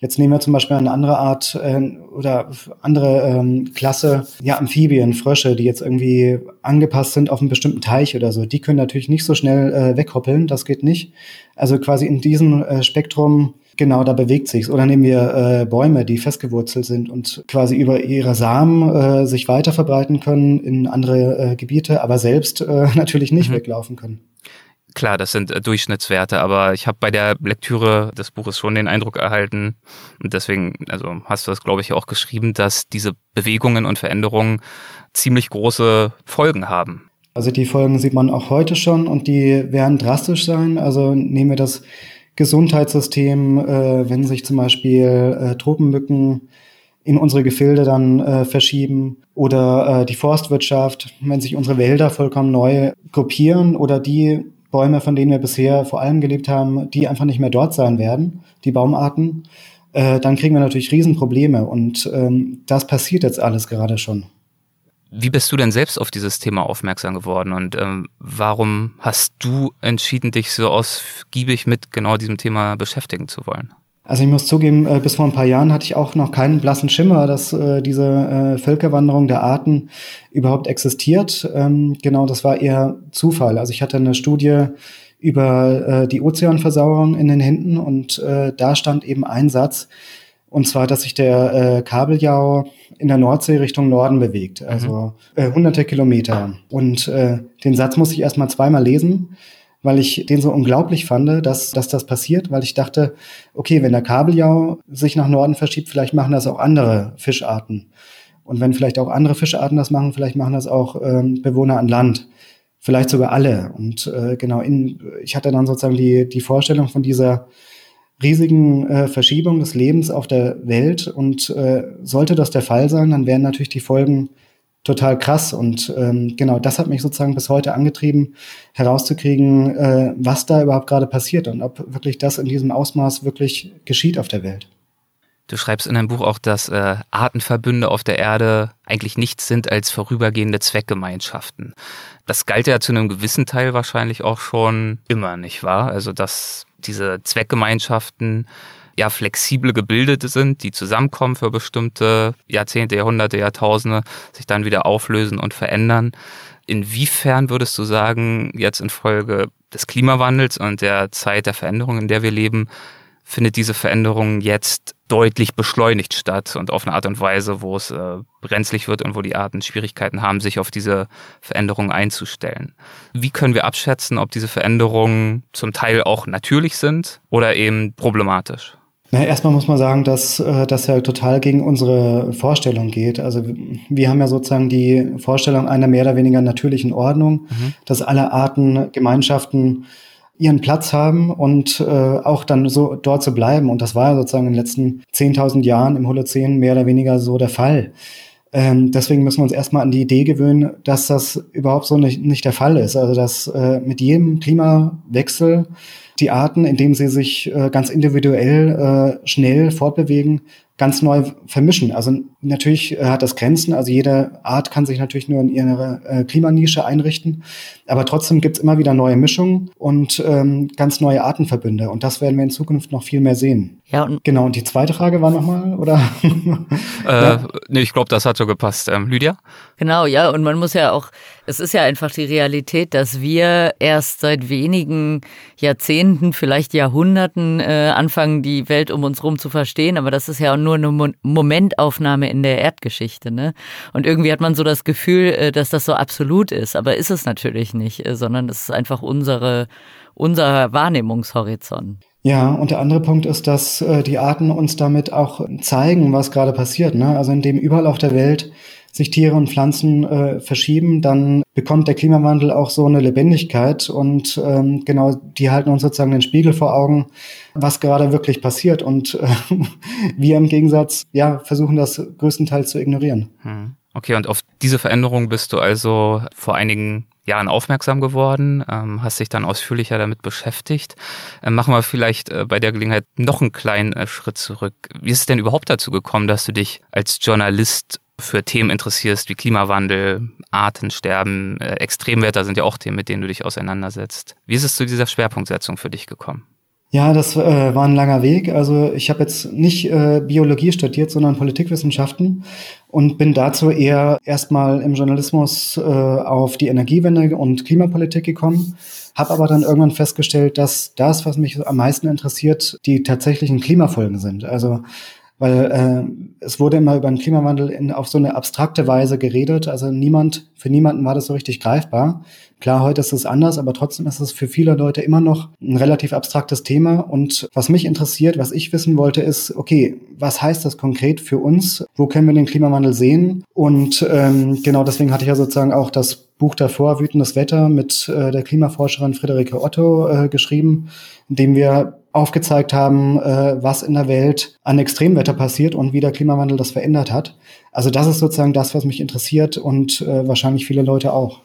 Jetzt nehmen wir zum Beispiel eine andere Art äh, oder andere ähm, Klasse, ja, Amphibien, Frösche, die jetzt irgendwie angepasst sind auf einen bestimmten Teich oder so. Die können natürlich nicht so schnell äh, weghoppeln, das geht nicht. Also quasi in diesem äh, Spektrum, genau, da bewegt sich's. Oder nehmen wir äh, Bäume, die festgewurzelt sind und quasi über ihre Samen äh, sich weiter verbreiten können in andere äh, Gebiete, aber selbst äh, natürlich nicht mhm. weglaufen können. Klar, das sind äh, Durchschnittswerte, aber ich habe bei der Lektüre des Buches schon den Eindruck erhalten, und deswegen, also hast du das, glaube ich, auch geschrieben, dass diese Bewegungen und Veränderungen ziemlich große Folgen haben. Also die Folgen sieht man auch heute schon und die werden drastisch sein. Also nehmen wir das Gesundheitssystem, äh, wenn sich zum Beispiel äh, Tropenmücken in unsere Gefilde dann äh, verschieben oder äh, die Forstwirtschaft, wenn sich unsere Wälder vollkommen neu gruppieren oder die Bäume, von denen wir bisher vor allem gelebt haben, die einfach nicht mehr dort sein werden, die Baumarten, äh, dann kriegen wir natürlich Riesenprobleme. Und ähm, das passiert jetzt alles gerade schon. Wie bist du denn selbst auf dieses Thema aufmerksam geworden und ähm, warum hast du entschieden, dich so ausgiebig mit genau diesem Thema beschäftigen zu wollen? Also ich muss zugeben, äh, bis vor ein paar Jahren hatte ich auch noch keinen blassen Schimmer, dass äh, diese äh, Völkerwanderung der Arten überhaupt existiert. Ähm, genau, das war eher Zufall. Also ich hatte eine Studie über die Ozeanversauerung in den Händen und da stand eben ein Satz, und zwar, dass sich der Kabeljau in der Nordsee Richtung Norden bewegt, also mhm. hunderte Kilometer. Und den Satz muss ich erstmal zweimal lesen weil ich den so unglaublich fand, dass, dass das passiert, weil ich dachte, okay, wenn der Kabeljau sich nach Norden verschiebt, vielleicht machen das auch andere Fischarten. Und wenn vielleicht auch andere Fischarten das machen, vielleicht machen das auch ähm, Bewohner an Land. Vielleicht sogar alle. Und äh, genau, in, ich hatte dann sozusagen die, die Vorstellung von dieser riesigen äh, Verschiebung des Lebens auf der Welt. Und äh, sollte das der Fall sein, dann wären natürlich die Folgen total krass. Und ähm, genau das hat mich sozusagen bis heute angetrieben, herauszukriegen, äh, was da überhaupt gerade passiert und ob wirklich das in diesem Ausmaß wirklich geschieht auf der Welt. Du schreibst in deinem Buch auch, dass äh, Artenverbünde auf der Erde eigentlich nichts sind als vorübergehende Zweckgemeinschaften. Das galt ja zu einem gewissen Teil wahrscheinlich auch schon immer, nicht wahr? Also dass diese Zweckgemeinschaften ja flexible Gebildete sind, die zusammenkommen für bestimmte Jahrzehnte, Jahrhunderte, Jahrtausende, sich dann wieder auflösen und verändern. Inwiefern würdest du sagen, jetzt infolge des Klimawandels und der Zeit der Veränderung, in der wir leben, findet diese Veränderung jetzt deutlich beschleunigt statt und auf eine Art und Weise, wo es äh, brenzlig wird und wo die Arten Schwierigkeiten haben, sich auf diese Veränderungen einzustellen. Wie können wir abschätzen, ob diese Veränderungen zum Teil auch natürlich sind oder eben problematisch? Na, erstmal muss man sagen, dass äh, das ja total gegen unsere Vorstellung geht. Also wir haben ja sozusagen die Vorstellung einer mehr oder weniger natürlichen Ordnung, mhm. dass alle Arten, Gemeinschaften ihren Platz haben und äh, auch dann so dort zu bleiben. Und das war ja sozusagen in den letzten 10.000 Jahren im Holozän mehr oder weniger so der Fall. Ähm, deswegen müssen wir uns erstmal an die Idee gewöhnen, dass das überhaupt so nicht, nicht der Fall ist. Also dass äh, mit jedem Klimawechsel die Arten, indem sie sich äh, ganz individuell äh, schnell fortbewegen, ganz neu vermischen. Also natürlich äh, hat das Grenzen, also jede Art kann sich natürlich nur in ihre äh, Klimanische einrichten, aber trotzdem gibt's immer wieder neue Mischungen und ähm, ganz neue Artenverbünde und das werden wir in Zukunft noch viel mehr sehen. Ja, und genau, und die zweite Frage war nochmal, oder? äh, ja. Nee, ich glaube, das hat so gepasst. Ähm, Lydia? Genau, ja, und man muss ja auch, es ist ja einfach die Realität, dass wir erst seit wenigen Jahrzehnten, vielleicht Jahrhunderten äh, anfangen, die Welt um uns rum zu verstehen, aber das ist ja nur eine Mo Momentaufnahme in der Erdgeschichte, ne? Und irgendwie hat man so das Gefühl, äh, dass das so absolut ist, aber ist es natürlich nicht, äh, sondern es ist einfach unsere, unser Wahrnehmungshorizont. Ja, und der andere Punkt ist, dass äh, die Arten uns damit auch zeigen, was gerade passiert. Ne? Also indem überall auf der Welt sich Tiere und Pflanzen äh, verschieben, dann bekommt der Klimawandel auch so eine Lebendigkeit und ähm, genau, die halten uns sozusagen den Spiegel vor Augen, was gerade wirklich passiert und äh, wir im Gegensatz ja versuchen das größtenteils zu ignorieren. Hm. Okay, und auf diese Veränderung bist du also vor einigen Jahren aufmerksam geworden, ähm, hast dich dann ausführlicher damit beschäftigt. Ähm, machen wir vielleicht äh, bei der Gelegenheit noch einen kleinen äh, Schritt zurück. Wie ist es denn überhaupt dazu gekommen, dass du dich als Journalist für Themen interessierst wie Klimawandel, Artensterben, äh, Extremwetter sind ja auch Themen, mit denen du dich auseinandersetzt. Wie ist es zu dieser Schwerpunktsetzung für dich gekommen? Ja, das äh, war ein langer Weg. Also ich habe jetzt nicht äh, Biologie studiert, sondern Politikwissenschaften und bin dazu eher erstmal im Journalismus äh, auf die Energiewende und Klimapolitik gekommen, habe aber dann irgendwann festgestellt, dass das, was mich am meisten interessiert, die tatsächlichen Klimafolgen sind. Also weil äh, es wurde immer über den Klimawandel in, auf so eine abstrakte Weise geredet. Also niemand, für niemanden war das so richtig greifbar. Klar, heute ist es anders, aber trotzdem ist es für viele Leute immer noch ein relativ abstraktes Thema. Und was mich interessiert, was ich wissen wollte, ist, okay, was heißt das konkret für uns? Wo können wir den Klimawandel sehen? Und ähm, genau deswegen hatte ich ja sozusagen auch das Buch davor, Wütendes Wetter, mit äh, der Klimaforscherin Friederike Otto äh, geschrieben, in dem wir aufgezeigt haben, äh, was in der Welt an Extremwetter passiert und wie der Klimawandel das verändert hat. Also das ist sozusagen das, was mich interessiert und äh, wahrscheinlich viele Leute auch.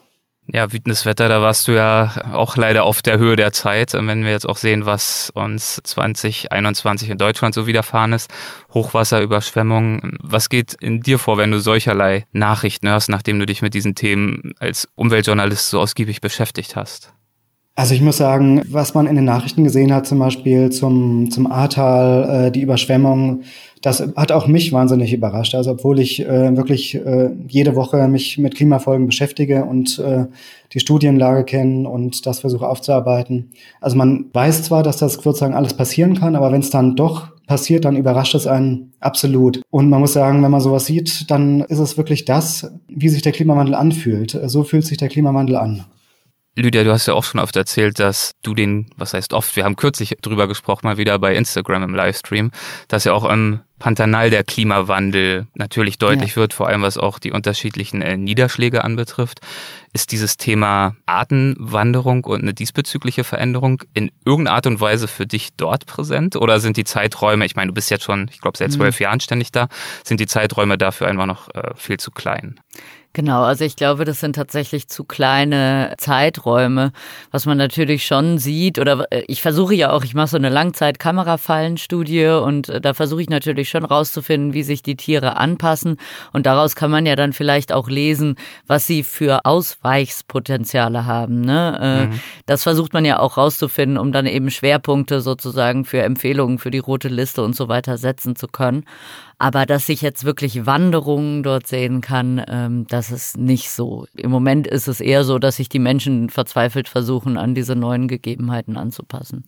Ja, wütendes Wetter, da warst du ja auch leider auf der Höhe der Zeit. Und wenn wir jetzt auch sehen, was uns 2021 in Deutschland so widerfahren ist, Hochwasser, Überschwemmungen, was geht in dir vor, wenn du solcherlei Nachrichten hörst, nachdem du dich mit diesen Themen als Umweltjournalist so ausgiebig beschäftigt hast? Also ich muss sagen, was man in den Nachrichten gesehen hat, zum Beispiel zum, zum Ahrtal, äh, die Überschwemmung, das hat auch mich wahnsinnig überrascht. Also obwohl ich äh, wirklich äh, jede Woche mich mit Klimafolgen beschäftige und äh, die Studienlage kenne und das versuche aufzuarbeiten. Also man weiß zwar, dass das sozusagen alles passieren kann, aber wenn es dann doch passiert, dann überrascht es einen absolut. Und man muss sagen, wenn man sowas sieht, dann ist es wirklich das, wie sich der Klimawandel anfühlt. So fühlt sich der Klimawandel an. Lydia, du hast ja auch schon oft erzählt, dass du den, was heißt oft, wir haben kürzlich drüber gesprochen, mal wieder bei Instagram im Livestream, dass ja auch im Pantanal der Klimawandel natürlich deutlich ja. wird, vor allem was auch die unterschiedlichen äh, Niederschläge anbetrifft. Ist dieses Thema Artenwanderung und eine diesbezügliche Veränderung in irgendeiner Art und Weise für dich dort präsent? Oder sind die Zeiträume, ich meine, du bist jetzt schon, ich glaube, seit zwölf mhm. Jahren ständig da, sind die Zeiträume dafür einfach noch äh, viel zu klein? Genau, also ich glaube, das sind tatsächlich zu kleine Zeiträume, was man natürlich schon sieht. Oder äh, ich versuche ja auch, ich mache so eine Langzeit-Kamerafallenstudie und äh, da versuche ich natürlich schon rauszufinden, wie sich die Tiere anpassen. Und daraus kann man ja dann vielleicht auch lesen, was sie für Ausweichspotenziale haben. Ne? Äh, mhm. Das versucht man ja auch rauszufinden, um dann eben Schwerpunkte sozusagen für Empfehlungen für die rote Liste und so weiter setzen zu können. Aber dass ich jetzt wirklich Wanderungen dort sehen kann, ähm, das ist nicht so. Im Moment ist es eher so, dass sich die Menschen verzweifelt versuchen, an diese neuen Gegebenheiten anzupassen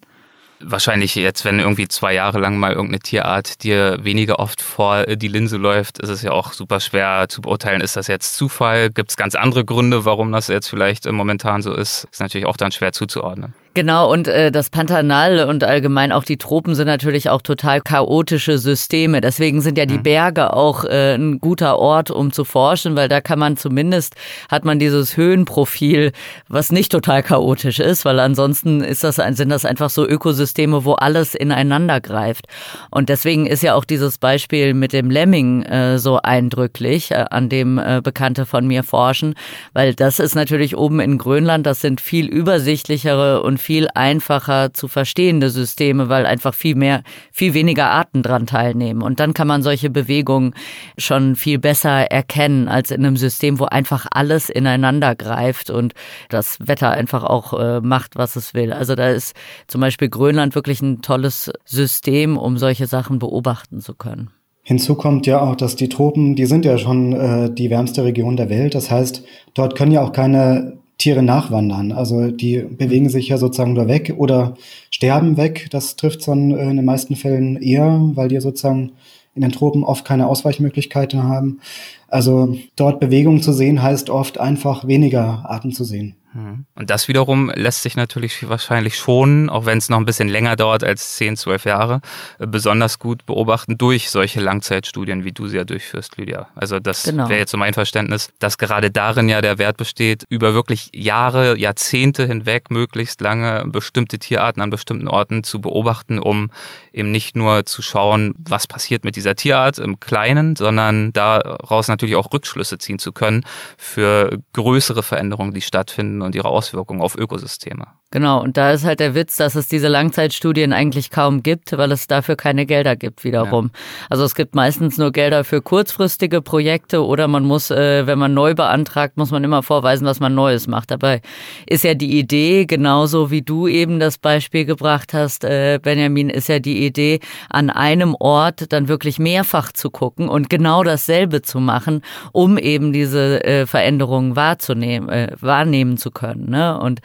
wahrscheinlich jetzt, wenn irgendwie zwei Jahre lang mal irgendeine Tierart dir weniger oft vor die Linse läuft, ist es ja auch super schwer zu beurteilen, ist das jetzt Zufall? Gibt es ganz andere Gründe, warum das jetzt vielleicht momentan so ist? Ist natürlich auch dann schwer zuzuordnen. Genau, und äh, das Pantanal und allgemein auch die Tropen sind natürlich auch total chaotische Systeme. Deswegen sind ja die mhm. Berge auch äh, ein guter Ort, um zu forschen, weil da kann man zumindest, hat man dieses Höhenprofil, was nicht total chaotisch ist, weil ansonsten ist das, sind das einfach so Ökosysteme, wo alles ineinander greift. Und deswegen ist ja auch dieses Beispiel mit dem Lemming äh, so eindrücklich, äh, an dem äh, Bekannte von mir forschen, weil das ist natürlich oben in Grönland, das sind viel übersichtlichere und viel einfacher zu verstehende Systeme, weil einfach viel mehr, viel weniger Arten dran teilnehmen. Und dann kann man solche Bewegungen schon viel besser erkennen als in einem System, wo einfach alles ineinander greift und das Wetter einfach auch äh, macht, was es will. Also da ist zum Beispiel Grönland wirklich ein tolles System, um solche Sachen beobachten zu können. Hinzu kommt ja auch, dass die Tropen, die sind ja schon äh, die wärmste Region der Welt. Das heißt, dort können ja auch keine Tiere nachwandern. Also die bewegen sich ja sozusagen nur weg oder sterben weg. Das trifft dann äh, in den meisten Fällen eher, weil die sozusagen in den Tropen oft keine Ausweichmöglichkeiten haben. Also dort Bewegung zu sehen heißt oft einfach weniger Arten zu sehen. Mhm. Und das wiederum lässt sich natürlich wahrscheinlich schon, auch wenn es noch ein bisschen länger dauert als 10, 12 Jahre, äh, besonders gut beobachten durch solche Langzeitstudien, wie du sie ja durchführst, Lydia. Also das genau. wäre jetzt so mein Verständnis, dass gerade darin ja der Wert besteht, über wirklich Jahre, Jahrzehnte hinweg möglichst lange bestimmte Tierarten an bestimmten Orten zu beobachten, um eben nicht nur zu schauen, was passiert mit dieser Tierart im Kleinen, sondern daraus natürlich auch Rückschlüsse ziehen zu können für größere Veränderungen, die stattfinden und ihre Auswirkungen auf Ökosysteme. Genau, und da ist halt der Witz, dass es diese Langzeitstudien eigentlich kaum gibt, weil es dafür keine Gelder gibt wiederum. Ja. Also es gibt meistens nur Gelder für kurzfristige Projekte oder man muss, äh, wenn man neu beantragt, muss man immer vorweisen, was man Neues macht. Dabei ist ja die Idee, genauso wie du eben das Beispiel gebracht hast, äh, Benjamin, ist ja die Idee, an einem Ort dann wirklich mehrfach zu gucken und genau dasselbe zu machen, um eben diese äh, Veränderungen wahrzunehmen, äh, wahrnehmen zu können. Ne? Und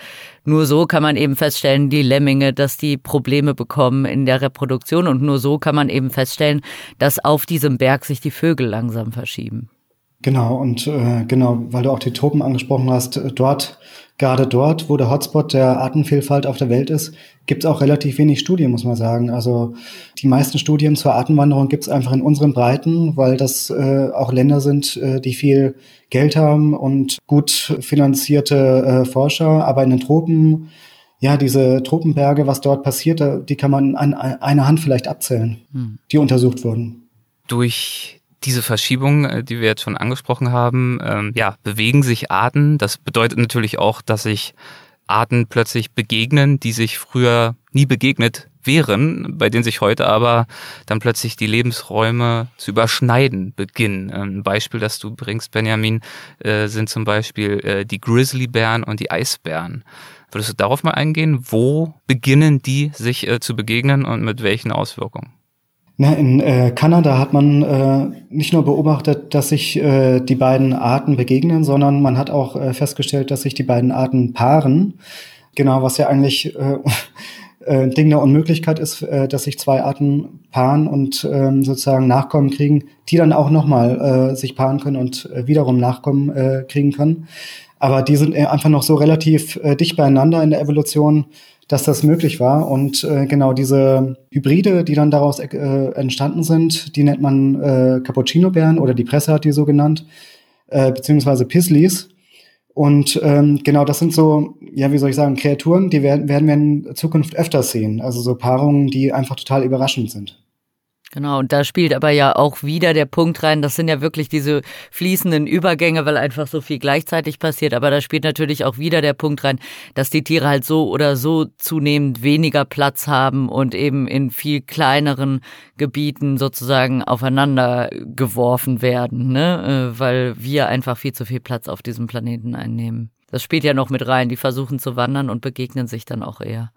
nur so kann man eben feststellen, die Lemminge, dass die Probleme bekommen in der Reproduktion und nur so kann man eben feststellen, dass auf diesem Berg sich die Vögel langsam verschieben. Genau, und äh, genau, weil du auch die Tropen angesprochen hast, äh, dort, gerade dort, wo der Hotspot der Artenvielfalt auf der Welt ist, gibt es auch relativ wenig Studien, muss man sagen. Also die meisten Studien zur Artenwanderung gibt es einfach in unseren Breiten, weil das äh, auch Länder sind, äh, die viel Geld haben und gut finanzierte äh, Forscher, aber in den Tropen ja, diese Tropenberge, was dort passiert, die kann man an einer Hand vielleicht abzählen, hm. die untersucht wurden. Durch diese Verschiebung, äh, die wir jetzt schon angesprochen haben, ähm, ja, bewegen sich Arten. Das bedeutet natürlich auch, dass sich Arten plötzlich begegnen, die sich früher nie begegnet wären, bei denen sich heute aber dann plötzlich die Lebensräume zu überschneiden beginnen. Ähm, ein Beispiel, das du bringst, Benjamin, äh, sind zum Beispiel äh, die Grizzlybären und die Eisbären. Würdest du darauf mal eingehen? Wo beginnen die sich äh, zu begegnen und mit welchen Auswirkungen? Na, in äh, Kanada hat man äh, nicht nur beobachtet, dass sich äh, die beiden Arten begegnen, sondern man hat auch äh, festgestellt, dass sich die beiden Arten paaren. Genau, was ja eigentlich äh, äh, Ding der Unmöglichkeit ist, äh, dass sich zwei Arten paaren und äh, sozusagen Nachkommen kriegen, die dann auch nochmal äh, sich paaren können und äh, wiederum Nachkommen äh, kriegen können. Aber die sind äh, einfach noch so relativ äh, dicht beieinander in der Evolution, dass das möglich war. Und äh, genau diese Hybride, die dann daraus äh, entstanden sind, die nennt man äh, Cappuccino-Bären oder die Presse hat die so genannt, äh, beziehungsweise Pisleys. Und ähm, genau, das sind so, ja, wie soll ich sagen, Kreaturen, die werden, werden wir in Zukunft öfter sehen. Also so Paarungen, die einfach total überraschend sind. Genau, und da spielt aber ja auch wieder der Punkt rein, das sind ja wirklich diese fließenden Übergänge, weil einfach so viel gleichzeitig passiert, aber da spielt natürlich auch wieder der Punkt rein, dass die Tiere halt so oder so zunehmend weniger Platz haben und eben in viel kleineren Gebieten sozusagen aufeinander geworfen werden, ne? Äh, weil wir einfach viel zu viel Platz auf diesem Planeten einnehmen. Das spielt ja noch mit rein, die versuchen zu wandern und begegnen sich dann auch eher.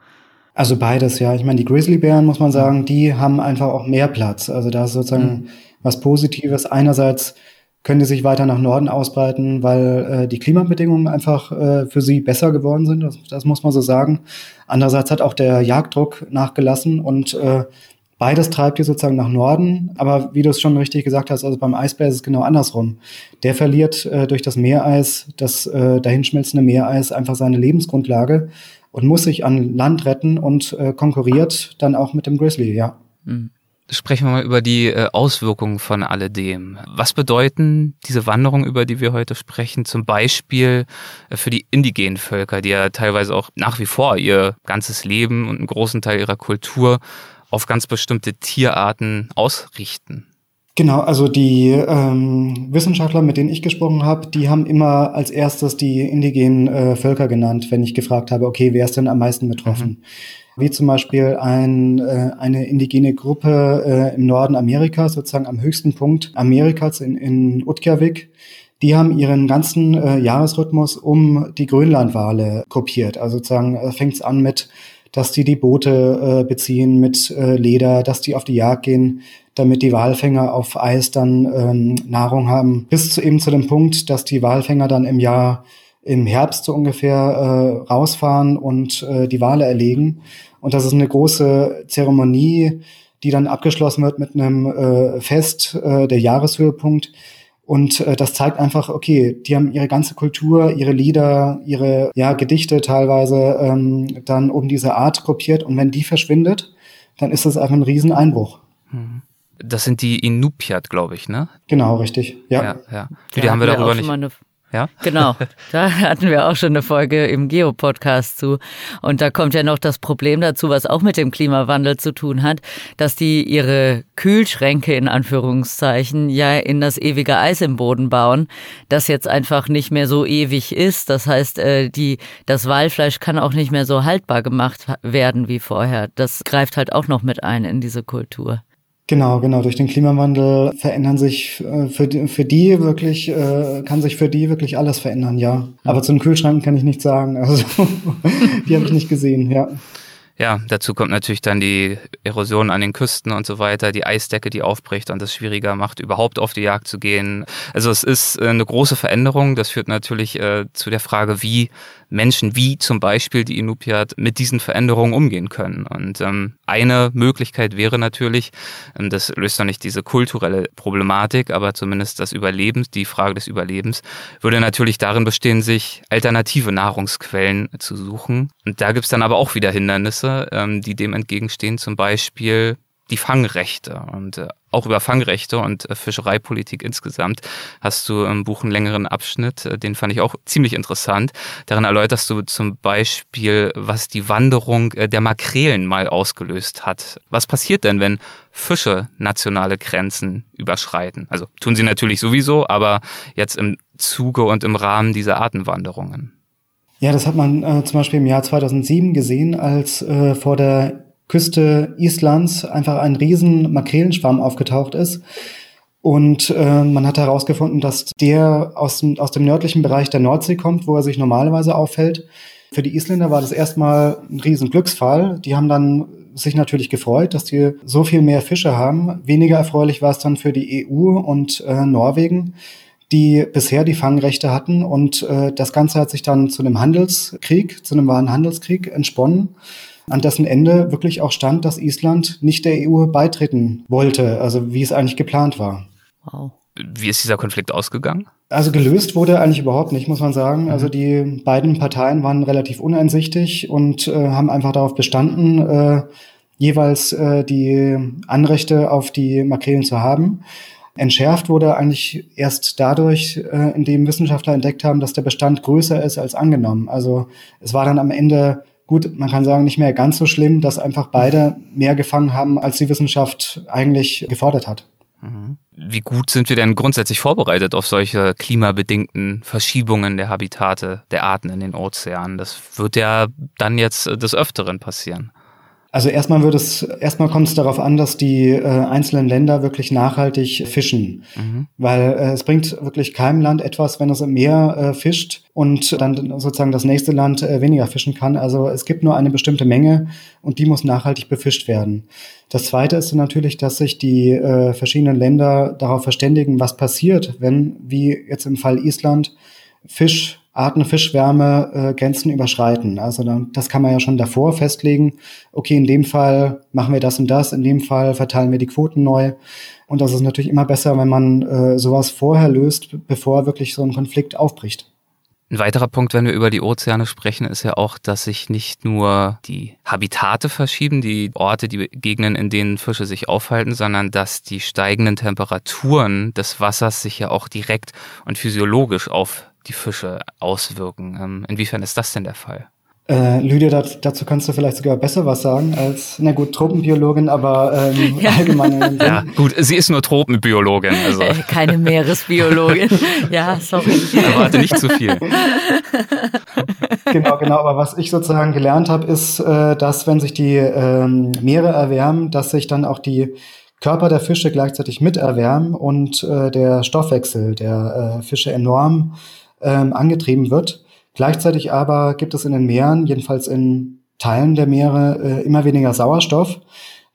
Also beides, ja. Ich meine, die Grizzlybären, muss man sagen, die haben einfach auch mehr Platz. Also da ist sozusagen mhm. was Positives. Einerseits können die sich weiter nach Norden ausbreiten, weil äh, die Klimabedingungen einfach äh, für sie besser geworden sind. Das, das, muss man so sagen. Andererseits hat auch der Jagddruck nachgelassen und äh, beides treibt die sozusagen nach Norden. Aber wie du es schon richtig gesagt hast, also beim Eisbär ist es genau andersrum. Der verliert äh, durch das Meereis, das äh, dahinschmelzende Meereis einfach seine Lebensgrundlage und muss sich an Land retten und äh, konkurriert dann auch mit dem Grizzly, ja. Mhm. Sprechen wir mal über die äh, Auswirkungen von alledem. Was bedeuten diese Wanderungen, über die wir heute sprechen, zum Beispiel äh, für die indigenen Völker, die ja teilweise auch nach wie vor ihr ganzes Leben und einen großen Teil ihrer Kultur auf ganz bestimmte Tierarten ausrichten? Genau, also die ähm, Wissenschaftler, mit denen ich gesprochen habe, die haben immer als erstes die indigenen äh, Völker genannt, wenn ich gefragt habe, okay, wer ist denn am meisten betroffen? Mhm. Wie zum Beispiel ein, äh, eine indigene Gruppe äh, im Norden Amerikas, sozusagen am höchsten Punkt Amerikas in, in Utqiagvik. Die haben ihren ganzen äh, Jahresrhythmus um die Grönlandwale kopiert. Also sozusagen äh, fängt es an mit dass die die Boote äh, beziehen mit äh, Leder, dass die auf die Jagd gehen, damit die Walfänger auf Eis dann ähm, Nahrung haben. Bis zu eben zu dem Punkt, dass die Walfänger dann im Jahr im Herbst so ungefähr äh, rausfahren und äh, die Wale erlegen. Und das ist eine große Zeremonie, die dann abgeschlossen wird mit einem äh, Fest, äh, der Jahreshöhepunkt. Und äh, das zeigt einfach, okay, die haben ihre ganze Kultur, ihre Lieder, ihre ja, Gedichte teilweise ähm, dann um diese Art gruppiert. Und wenn die verschwindet, dann ist das einfach ein Rieseneinbruch. Das sind die Inupiat, glaube ich, ne? Genau, richtig. Ja. ja, ja. Die, die haben wir darüber nicht. Ja? Genau, da hatten wir auch schon eine Folge im Geo-Podcast zu. Und da kommt ja noch das Problem dazu, was auch mit dem Klimawandel zu tun hat, dass die ihre Kühlschränke in Anführungszeichen ja in das ewige Eis im Boden bauen, das jetzt einfach nicht mehr so ewig ist. Das heißt, äh, die, das Walfleisch kann auch nicht mehr so haltbar gemacht werden wie vorher. Das greift halt auch noch mit ein in diese Kultur. Genau, genau. Durch den Klimawandel verändern sich äh, für, die, für die wirklich, äh, kann sich für die wirklich alles verändern, ja. Aber zu den Kühlschranken kann ich nichts sagen. Also die habe ich nicht gesehen, ja. Ja, dazu kommt natürlich dann die Erosion an den Küsten und so weiter, die Eisdecke, die aufbricht und das schwieriger macht, überhaupt auf die Jagd zu gehen. Also es ist äh, eine große Veränderung. Das führt natürlich äh, zu der Frage, wie Menschen wie zum Beispiel die Inupiat mit diesen Veränderungen umgehen können. Und ähm, eine Möglichkeit wäre natürlich, ähm, das löst doch nicht diese kulturelle Problematik, aber zumindest das Überlebens, die Frage des Überlebens, würde natürlich darin bestehen, sich alternative Nahrungsquellen zu suchen. Und da gibt's dann aber auch wieder Hindernisse, ähm, die dem entgegenstehen, zum Beispiel die Fangrechte. Und äh, auch über Fangrechte und äh, Fischereipolitik insgesamt hast du im Buch einen längeren Abschnitt, äh, den fand ich auch ziemlich interessant. Darin erläuterst du zum Beispiel, was die Wanderung äh, der Makrelen mal ausgelöst hat. Was passiert denn, wenn Fische nationale Grenzen überschreiten? Also tun sie natürlich sowieso, aber jetzt im Zuge und im Rahmen dieser Artenwanderungen. Ja, das hat man äh, zum Beispiel im Jahr 2007 gesehen, als äh, vor der Küste Islands einfach ein riesen Makrelenschwarm aufgetaucht ist. Und äh, man hat herausgefunden, dass der aus dem, aus dem nördlichen Bereich der Nordsee kommt, wo er sich normalerweise aufhält. Für die Isländer war das erstmal ein riesen Glücksfall. Die haben dann sich natürlich gefreut, dass die so viel mehr Fische haben. Weniger erfreulich war es dann für die EU und äh, Norwegen, die bisher die Fangrechte hatten. Und äh, das Ganze hat sich dann zu einem Handelskrieg, zu einem wahren Handelskrieg entsponnen an dessen Ende wirklich auch stand, dass Island nicht der EU beitreten wollte, also wie es eigentlich geplant war. Wow. Wie ist dieser Konflikt ausgegangen? Also gelöst wurde eigentlich überhaupt nicht, muss man sagen. Also mhm. die beiden Parteien waren relativ uneinsichtig und äh, haben einfach darauf bestanden, äh, jeweils äh, die Anrechte auf die Makrelen zu haben. Entschärft wurde eigentlich erst dadurch, äh, indem Wissenschaftler entdeckt haben, dass der Bestand größer ist als angenommen. Also es war dann am Ende gut, man kann sagen, nicht mehr ganz so schlimm, dass einfach beide mehr gefangen haben, als die Wissenschaft eigentlich gefordert hat. Mhm. Wie gut sind wir denn grundsätzlich vorbereitet auf solche klimabedingten Verschiebungen der Habitate der Arten in den Ozeanen? Das wird ja dann jetzt des Öfteren passieren. Also erstmal wird es, erstmal kommt es darauf an, dass die äh, einzelnen Länder wirklich nachhaltig fischen. Mhm. Weil äh, es bringt wirklich keinem Land etwas, wenn es im Meer äh, fischt und dann sozusagen das nächste Land äh, weniger fischen kann. Also es gibt nur eine bestimmte Menge und die muss nachhaltig befischt werden. Das zweite ist natürlich, dass sich die äh, verschiedenen Länder darauf verständigen, was passiert, wenn, wie jetzt im Fall Island, Fisch Arten Fischwärme äh, Grenzen überschreiten. Also dann, das kann man ja schon davor festlegen. Okay, in dem Fall machen wir das und das, in dem Fall verteilen wir die Quoten neu. Und das ist natürlich immer besser, wenn man äh, sowas vorher löst, bevor wirklich so ein Konflikt aufbricht. Ein weiterer Punkt, wenn wir über die Ozeane sprechen, ist ja auch, dass sich nicht nur die Habitate verschieben, die Orte, die Gegenden, in denen Fische sich aufhalten, sondern dass die steigenden Temperaturen des Wassers sich ja auch direkt und physiologisch auf die Fische auswirken. Ähm, inwiefern ist das denn der Fall? Äh, Lydia, dat, dazu kannst du vielleicht sogar besser was sagen als, na gut, Tropenbiologin, aber ähm, ja. allgemein. Ja, gut, sie ist nur Tropenbiologin. Also. Äh, keine Meeresbiologin. ja, sorry. Erwarte nicht zu viel. genau, genau. Aber was ich sozusagen gelernt habe, ist, äh, dass wenn sich die ähm, Meere erwärmen, dass sich dann auch die Körper der Fische gleichzeitig mit erwärmen und äh, der Stoffwechsel der äh, Fische enorm ähm, angetrieben wird. Gleichzeitig aber gibt es in den Meeren, jedenfalls in Teilen der Meere, äh, immer weniger Sauerstoff,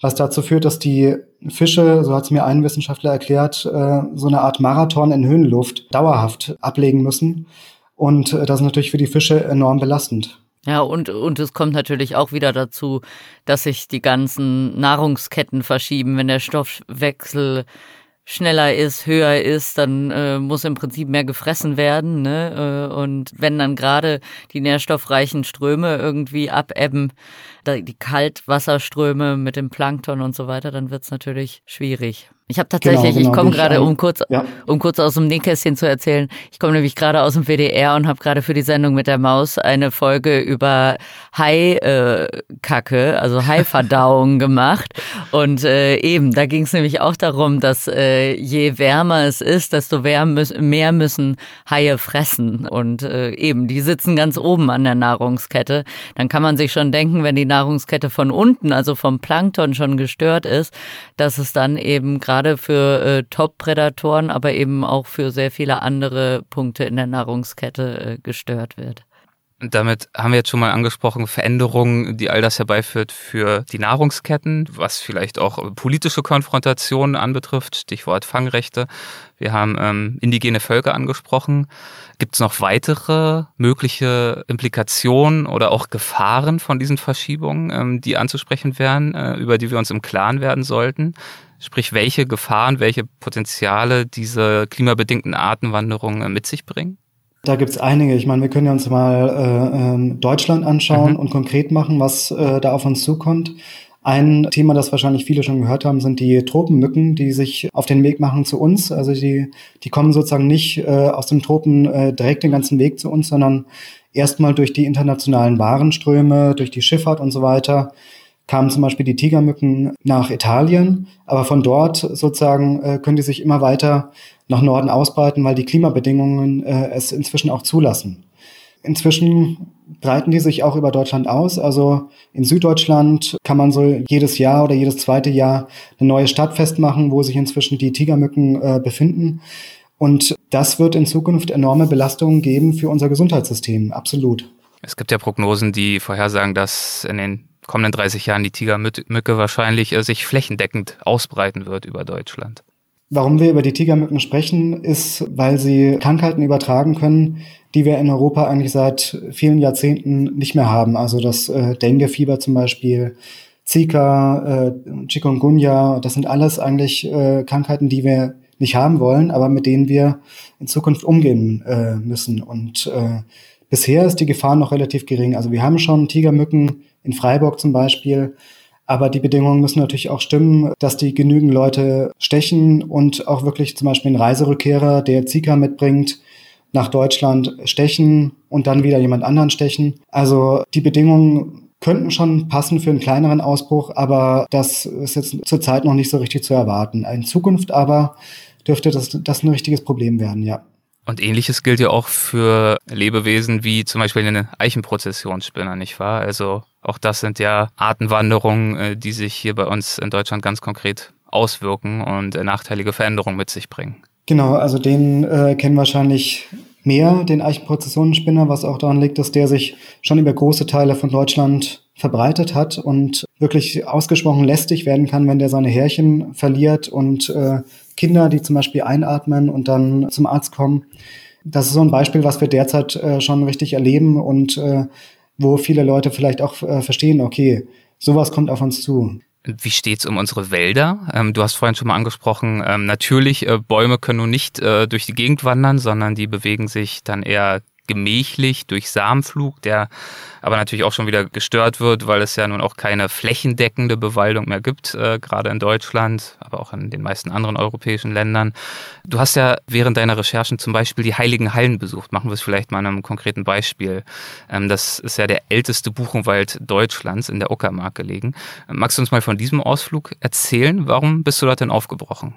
was dazu führt, dass die Fische, so hat es mir ein Wissenschaftler erklärt, äh, so eine Art Marathon in Höhenluft dauerhaft ablegen müssen. Und äh, das ist natürlich für die Fische enorm belastend. Ja, und, und es kommt natürlich auch wieder dazu, dass sich die ganzen Nahrungsketten verschieben, wenn der Stoffwechsel schneller ist, höher ist, dann äh, muss im Prinzip mehr gefressen werden. Ne? Äh, und wenn dann gerade die nährstoffreichen Ströme irgendwie abebben, die Kaltwasserströme mit dem Plankton und so weiter, dann wird's natürlich schwierig. Ich habe tatsächlich, genau, genau, ich komme gerade, um kurz, ja. um kurz aus dem Nähkästchen zu erzählen, ich komme nämlich gerade aus dem WDR und habe gerade für die Sendung mit der Maus eine Folge über Hai-Kacke, äh, also Hai-Verdauung gemacht. Und äh, eben, da ging es nämlich auch darum, dass äh, je wärmer es ist, desto mehr müssen Haie fressen. Und äh, eben, die sitzen ganz oben an der Nahrungskette. Dann kann man sich schon denken, wenn die Nahrungskette von unten, also vom Plankton schon gestört ist, dass es dann eben gerade für äh, Top-Prädatoren, aber eben auch für sehr viele andere Punkte in der Nahrungskette äh, gestört wird. Damit haben wir jetzt schon mal angesprochen, Veränderungen, die all das herbeiführt für die Nahrungsketten, was vielleicht auch politische Konfrontationen anbetrifft, Stichwort Fangrechte. Wir haben ähm, indigene Völker angesprochen. Gibt es noch weitere mögliche Implikationen oder auch Gefahren von diesen Verschiebungen, ähm, die anzusprechen wären, äh, über die wir uns im Klaren werden sollten? Sprich, welche Gefahren, welche Potenziale diese klimabedingten Artenwanderungen mit sich bringen? Da gibt's einige. Ich meine, wir können ja uns mal äh, ähm, Deutschland anschauen mhm. und konkret machen, was äh, da auf uns zukommt. Ein Thema, das wahrscheinlich viele schon gehört haben, sind die Tropenmücken, die sich auf den Weg machen zu uns. Also die, die kommen sozusagen nicht äh, aus den Tropen äh, direkt den ganzen Weg zu uns, sondern erstmal durch die internationalen Warenströme, durch die Schifffahrt und so weiter kamen zum Beispiel die Tigermücken nach Italien, aber von dort sozusagen äh, können die sich immer weiter nach Norden ausbreiten, weil die Klimabedingungen äh, es inzwischen auch zulassen. Inzwischen breiten die sich auch über Deutschland aus. Also in Süddeutschland kann man so jedes Jahr oder jedes zweite Jahr eine neue Stadt festmachen, wo sich inzwischen die Tigermücken äh, befinden. Und das wird in Zukunft enorme Belastungen geben für unser Gesundheitssystem, absolut. Es gibt ja Prognosen, die vorhersagen, dass in den kommenden 30 Jahren die Tigermücke wahrscheinlich äh, sich flächendeckend ausbreiten wird über Deutschland. Warum wir über die Tigermücken sprechen, ist, weil sie Krankheiten übertragen können, die wir in Europa eigentlich seit vielen Jahrzehnten nicht mehr haben. Also das äh, Dengue-Fieber zum Beispiel, Zika, äh, Chikungunya, das sind alles eigentlich äh, Krankheiten, die wir nicht haben wollen, aber mit denen wir in Zukunft umgehen äh, müssen. Und äh, bisher ist die Gefahr noch relativ gering. Also wir haben schon Tigermücken in Freiburg zum Beispiel, aber die Bedingungen müssen natürlich auch stimmen, dass die genügend Leute stechen und auch wirklich zum Beispiel ein Reiserückkehrer, der Zika mitbringt nach Deutschland stechen und dann wieder jemand anderen stechen. Also die Bedingungen könnten schon passen für einen kleineren Ausbruch, aber das ist jetzt zurzeit noch nicht so richtig zu erwarten. In Zukunft aber dürfte das, das ein richtiges Problem werden, ja. Und ähnliches gilt ja auch für Lebewesen wie zum Beispiel eine Eichenprozessionsspinner, nicht wahr? Also auch das sind ja Artenwanderungen, äh, die sich hier bei uns in Deutschland ganz konkret auswirken und äh, nachteilige Veränderungen mit sich bringen. Genau, also den äh, kennen wahrscheinlich mehr, den Eichenprozessionsspinner, was auch daran liegt, dass der sich schon über große Teile von Deutschland verbreitet hat und wirklich ausgesprochen lästig werden kann, wenn der seine Härchen verliert und äh, Kinder, die zum Beispiel einatmen und dann zum Arzt kommen. Das ist so ein Beispiel, was wir derzeit äh, schon richtig erleben und äh, wo viele Leute vielleicht auch äh, verstehen, okay, sowas kommt auf uns zu. Wie steht's um unsere Wälder? Ähm, du hast vorhin schon mal angesprochen, ähm, natürlich, äh, Bäume können nun nicht äh, durch die Gegend wandern, sondern die bewegen sich dann eher gemächlich durch Samenflug, der aber natürlich auch schon wieder gestört wird, weil es ja nun auch keine flächendeckende Bewaldung mehr gibt, äh, gerade in Deutschland, aber auch in den meisten anderen europäischen Ländern. Du hast ja während deiner Recherchen zum Beispiel die Heiligen Hallen besucht. Machen wir es vielleicht mal an einem konkreten Beispiel. Ähm, das ist ja der älteste Buchenwald Deutschlands in der Uckermark gelegen. Magst du uns mal von diesem Ausflug erzählen? Warum bist du dort denn aufgebrochen?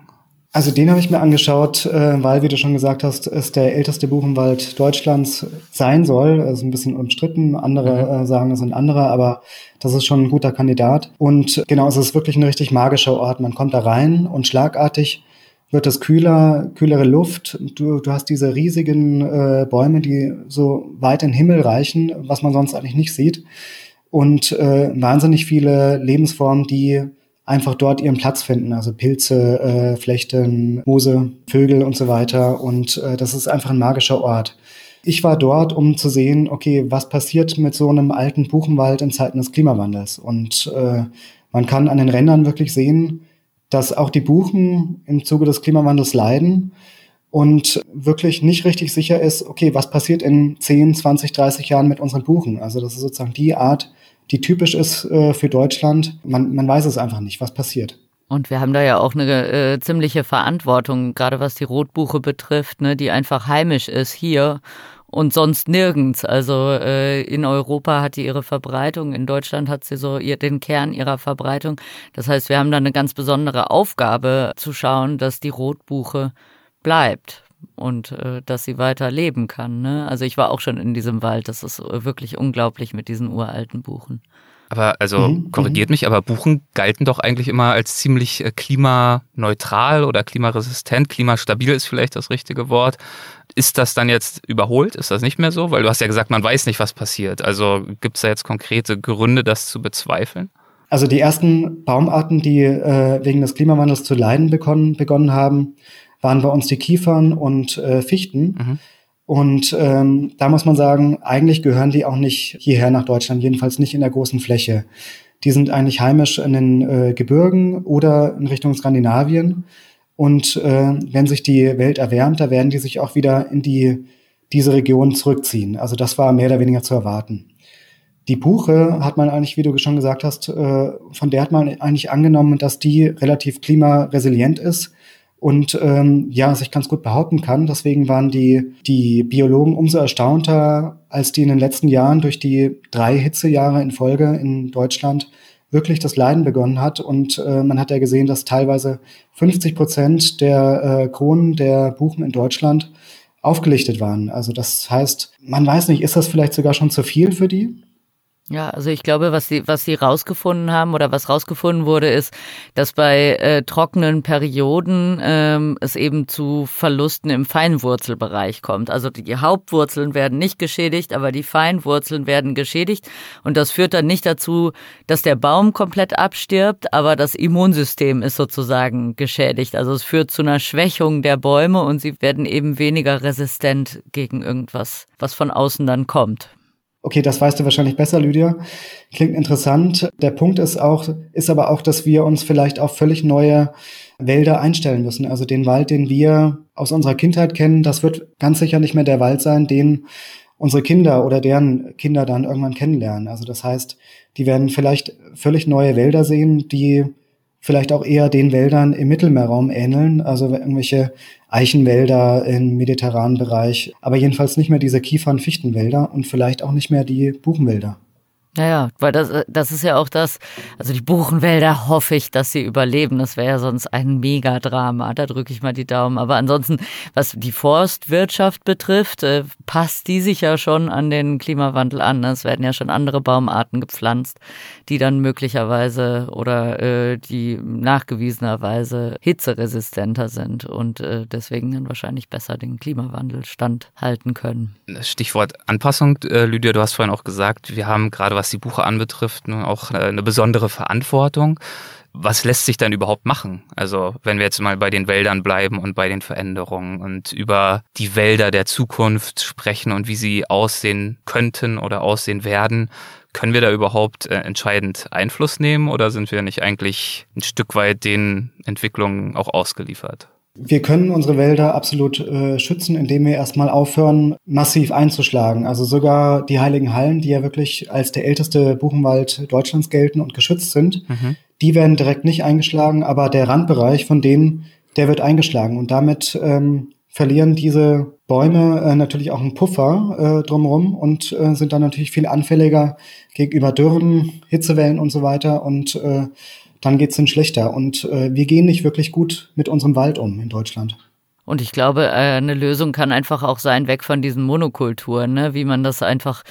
Also den habe ich mir angeschaut, äh, weil, wie du schon gesagt hast, es der älteste Buchenwald Deutschlands sein soll. Es ist ein bisschen umstritten. Andere mhm. äh, sagen, es sind andere, aber das ist schon ein guter Kandidat. Und genau, es ist wirklich ein richtig magischer Ort. Man kommt da rein und schlagartig wird es kühler, kühlere Luft. Du, du hast diese riesigen äh, Bäume, die so weit in den Himmel reichen, was man sonst eigentlich nicht sieht. Und äh, wahnsinnig viele Lebensformen, die einfach dort ihren Platz finden. Also Pilze, äh, Flechten, Moose, Vögel und so weiter. Und äh, das ist einfach ein magischer Ort. Ich war dort, um zu sehen, okay, was passiert mit so einem alten Buchenwald in Zeiten des Klimawandels. Und äh, man kann an den Rändern wirklich sehen, dass auch die Buchen im Zuge des Klimawandels leiden und wirklich nicht richtig sicher ist, okay, was passiert in 10, 20, 30 Jahren mit unseren Buchen? Also das ist sozusagen die Art, die typisch ist äh, für Deutschland. Man, man weiß es einfach nicht, was passiert. Und wir haben da ja auch eine äh, ziemliche Verantwortung, gerade was die Rotbuche betrifft, ne, die einfach heimisch ist hier und sonst nirgends. Also äh, in Europa hat die ihre Verbreitung, in Deutschland hat sie so ihr, den Kern ihrer Verbreitung. Das heißt, wir haben da eine ganz besondere Aufgabe zu schauen, dass die Rotbuche bleibt und äh, dass sie weiter leben kann. Ne? Also ich war auch schon in diesem Wald. Das ist wirklich unglaublich mit diesen uralten Buchen. Aber also mhm, korrigiert mhm. mich, aber Buchen galten doch eigentlich immer als ziemlich äh, klimaneutral oder klimaresistent. Klimastabil ist vielleicht das richtige Wort. Ist das dann jetzt überholt? Ist das nicht mehr so? Weil du hast ja gesagt, man weiß nicht, was passiert. Also gibt es da jetzt konkrete Gründe, das zu bezweifeln? Also die ersten Baumarten, die äh, wegen des Klimawandels zu leiden begonnen, begonnen haben, waren bei uns die Kiefern und äh, Fichten. Mhm. Und ähm, da muss man sagen, eigentlich gehören die auch nicht hierher nach Deutschland, jedenfalls nicht in der großen Fläche. Die sind eigentlich heimisch in den äh, Gebirgen oder in Richtung Skandinavien. Und äh, wenn sich die Welt erwärmt, da werden die sich auch wieder in die, diese Region zurückziehen. Also das war mehr oder weniger zu erwarten. Die Buche hat man eigentlich, wie du schon gesagt hast, äh, von der hat man eigentlich angenommen, dass die relativ klimaresilient ist und ähm, ja, sich ganz gut behaupten kann. Deswegen waren die, die Biologen umso erstaunter, als die in den letzten Jahren durch die drei Hitzejahre in Folge in Deutschland wirklich das Leiden begonnen hat. Und äh, man hat ja gesehen, dass teilweise 50 Prozent der äh, Kronen der Buchen in Deutschland aufgelichtet waren. Also das heißt, man weiß nicht, ist das vielleicht sogar schon zu viel für die? Ja, also ich glaube, was sie, was sie rausgefunden haben oder was rausgefunden wurde, ist, dass bei äh, trockenen Perioden ähm, es eben zu Verlusten im Feinwurzelbereich kommt. Also die Hauptwurzeln werden nicht geschädigt, aber die Feinwurzeln werden geschädigt. Und das führt dann nicht dazu, dass der Baum komplett abstirbt, aber das Immunsystem ist sozusagen geschädigt. Also es führt zu einer Schwächung der Bäume und sie werden eben weniger resistent gegen irgendwas, was von außen dann kommt. Okay, das weißt du wahrscheinlich besser, Lydia. Klingt interessant. Der Punkt ist auch, ist aber auch, dass wir uns vielleicht auf völlig neue Wälder einstellen müssen. Also den Wald, den wir aus unserer Kindheit kennen, das wird ganz sicher nicht mehr der Wald sein, den unsere Kinder oder deren Kinder dann irgendwann kennenlernen. Also das heißt, die werden vielleicht völlig neue Wälder sehen, die vielleicht auch eher den Wäldern im Mittelmeerraum ähneln, also irgendwelche Eichenwälder im mediterranen Bereich, aber jedenfalls nicht mehr diese Kiefern-Fichtenwälder und vielleicht auch nicht mehr die Buchenwälder. Naja, weil das, das ist ja auch das, also die Buchenwälder hoffe ich, dass sie überleben. Das wäre ja sonst ein Megadrama. Da drücke ich mal die Daumen. Aber ansonsten, was die Forstwirtschaft betrifft, äh, passt die sich ja schon an den Klimawandel an. Es werden ja schon andere Baumarten gepflanzt, die dann möglicherweise oder äh, die nachgewiesenerweise hitzeresistenter sind und äh, deswegen dann wahrscheinlich besser den Klimawandel standhalten können. Stichwort Anpassung, äh, Lydia, du hast vorhin auch gesagt, wir haben gerade was die Buche anbetrifft, auch eine besondere Verantwortung. Was lässt sich dann überhaupt machen? Also wenn wir jetzt mal bei den Wäldern bleiben und bei den Veränderungen und über die Wälder der Zukunft sprechen und wie sie aussehen könnten oder aussehen werden, können wir da überhaupt äh, entscheidend Einfluss nehmen oder sind wir nicht eigentlich ein Stück weit den Entwicklungen auch ausgeliefert? Wir können unsere Wälder absolut äh, schützen, indem wir erstmal aufhören, massiv einzuschlagen. Also sogar die Heiligen Hallen, die ja wirklich als der älteste Buchenwald Deutschlands gelten und geschützt sind, mhm. die werden direkt nicht eingeschlagen, aber der Randbereich von denen, der wird eingeschlagen. Und damit ähm, verlieren diese Bäume äh, natürlich auch einen Puffer äh, drumherum und äh, sind dann natürlich viel anfälliger gegenüber Dürren, Hitzewellen und so weiter. Und äh, dann geht's dann schlechter. Und äh, wir gehen nicht wirklich gut mit unserem Wald um in Deutschland. Und ich glaube, äh, eine Lösung kann einfach auch sein, weg von diesen Monokulturen, ne? wie man das einfach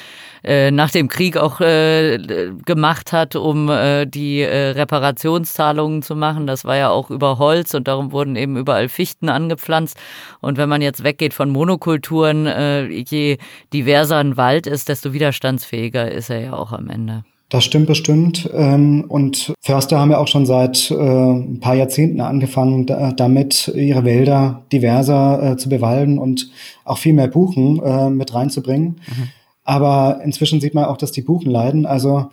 äh, nach dem Krieg auch äh, gemacht hat, um äh, die äh, Reparationszahlungen zu machen. Das war ja auch über Holz und darum wurden eben überall Fichten angepflanzt. Und wenn man jetzt weggeht von Monokulturen, äh, je diverser ein Wald ist, desto widerstandsfähiger ist er ja auch am Ende. Das stimmt bestimmt. Ähm, und Förster haben ja auch schon seit äh, ein paar Jahrzehnten angefangen, damit ihre Wälder diverser äh, zu bewalden und auch viel mehr Buchen äh, mit reinzubringen. Mhm. Aber inzwischen sieht man auch, dass die Buchen leiden. Also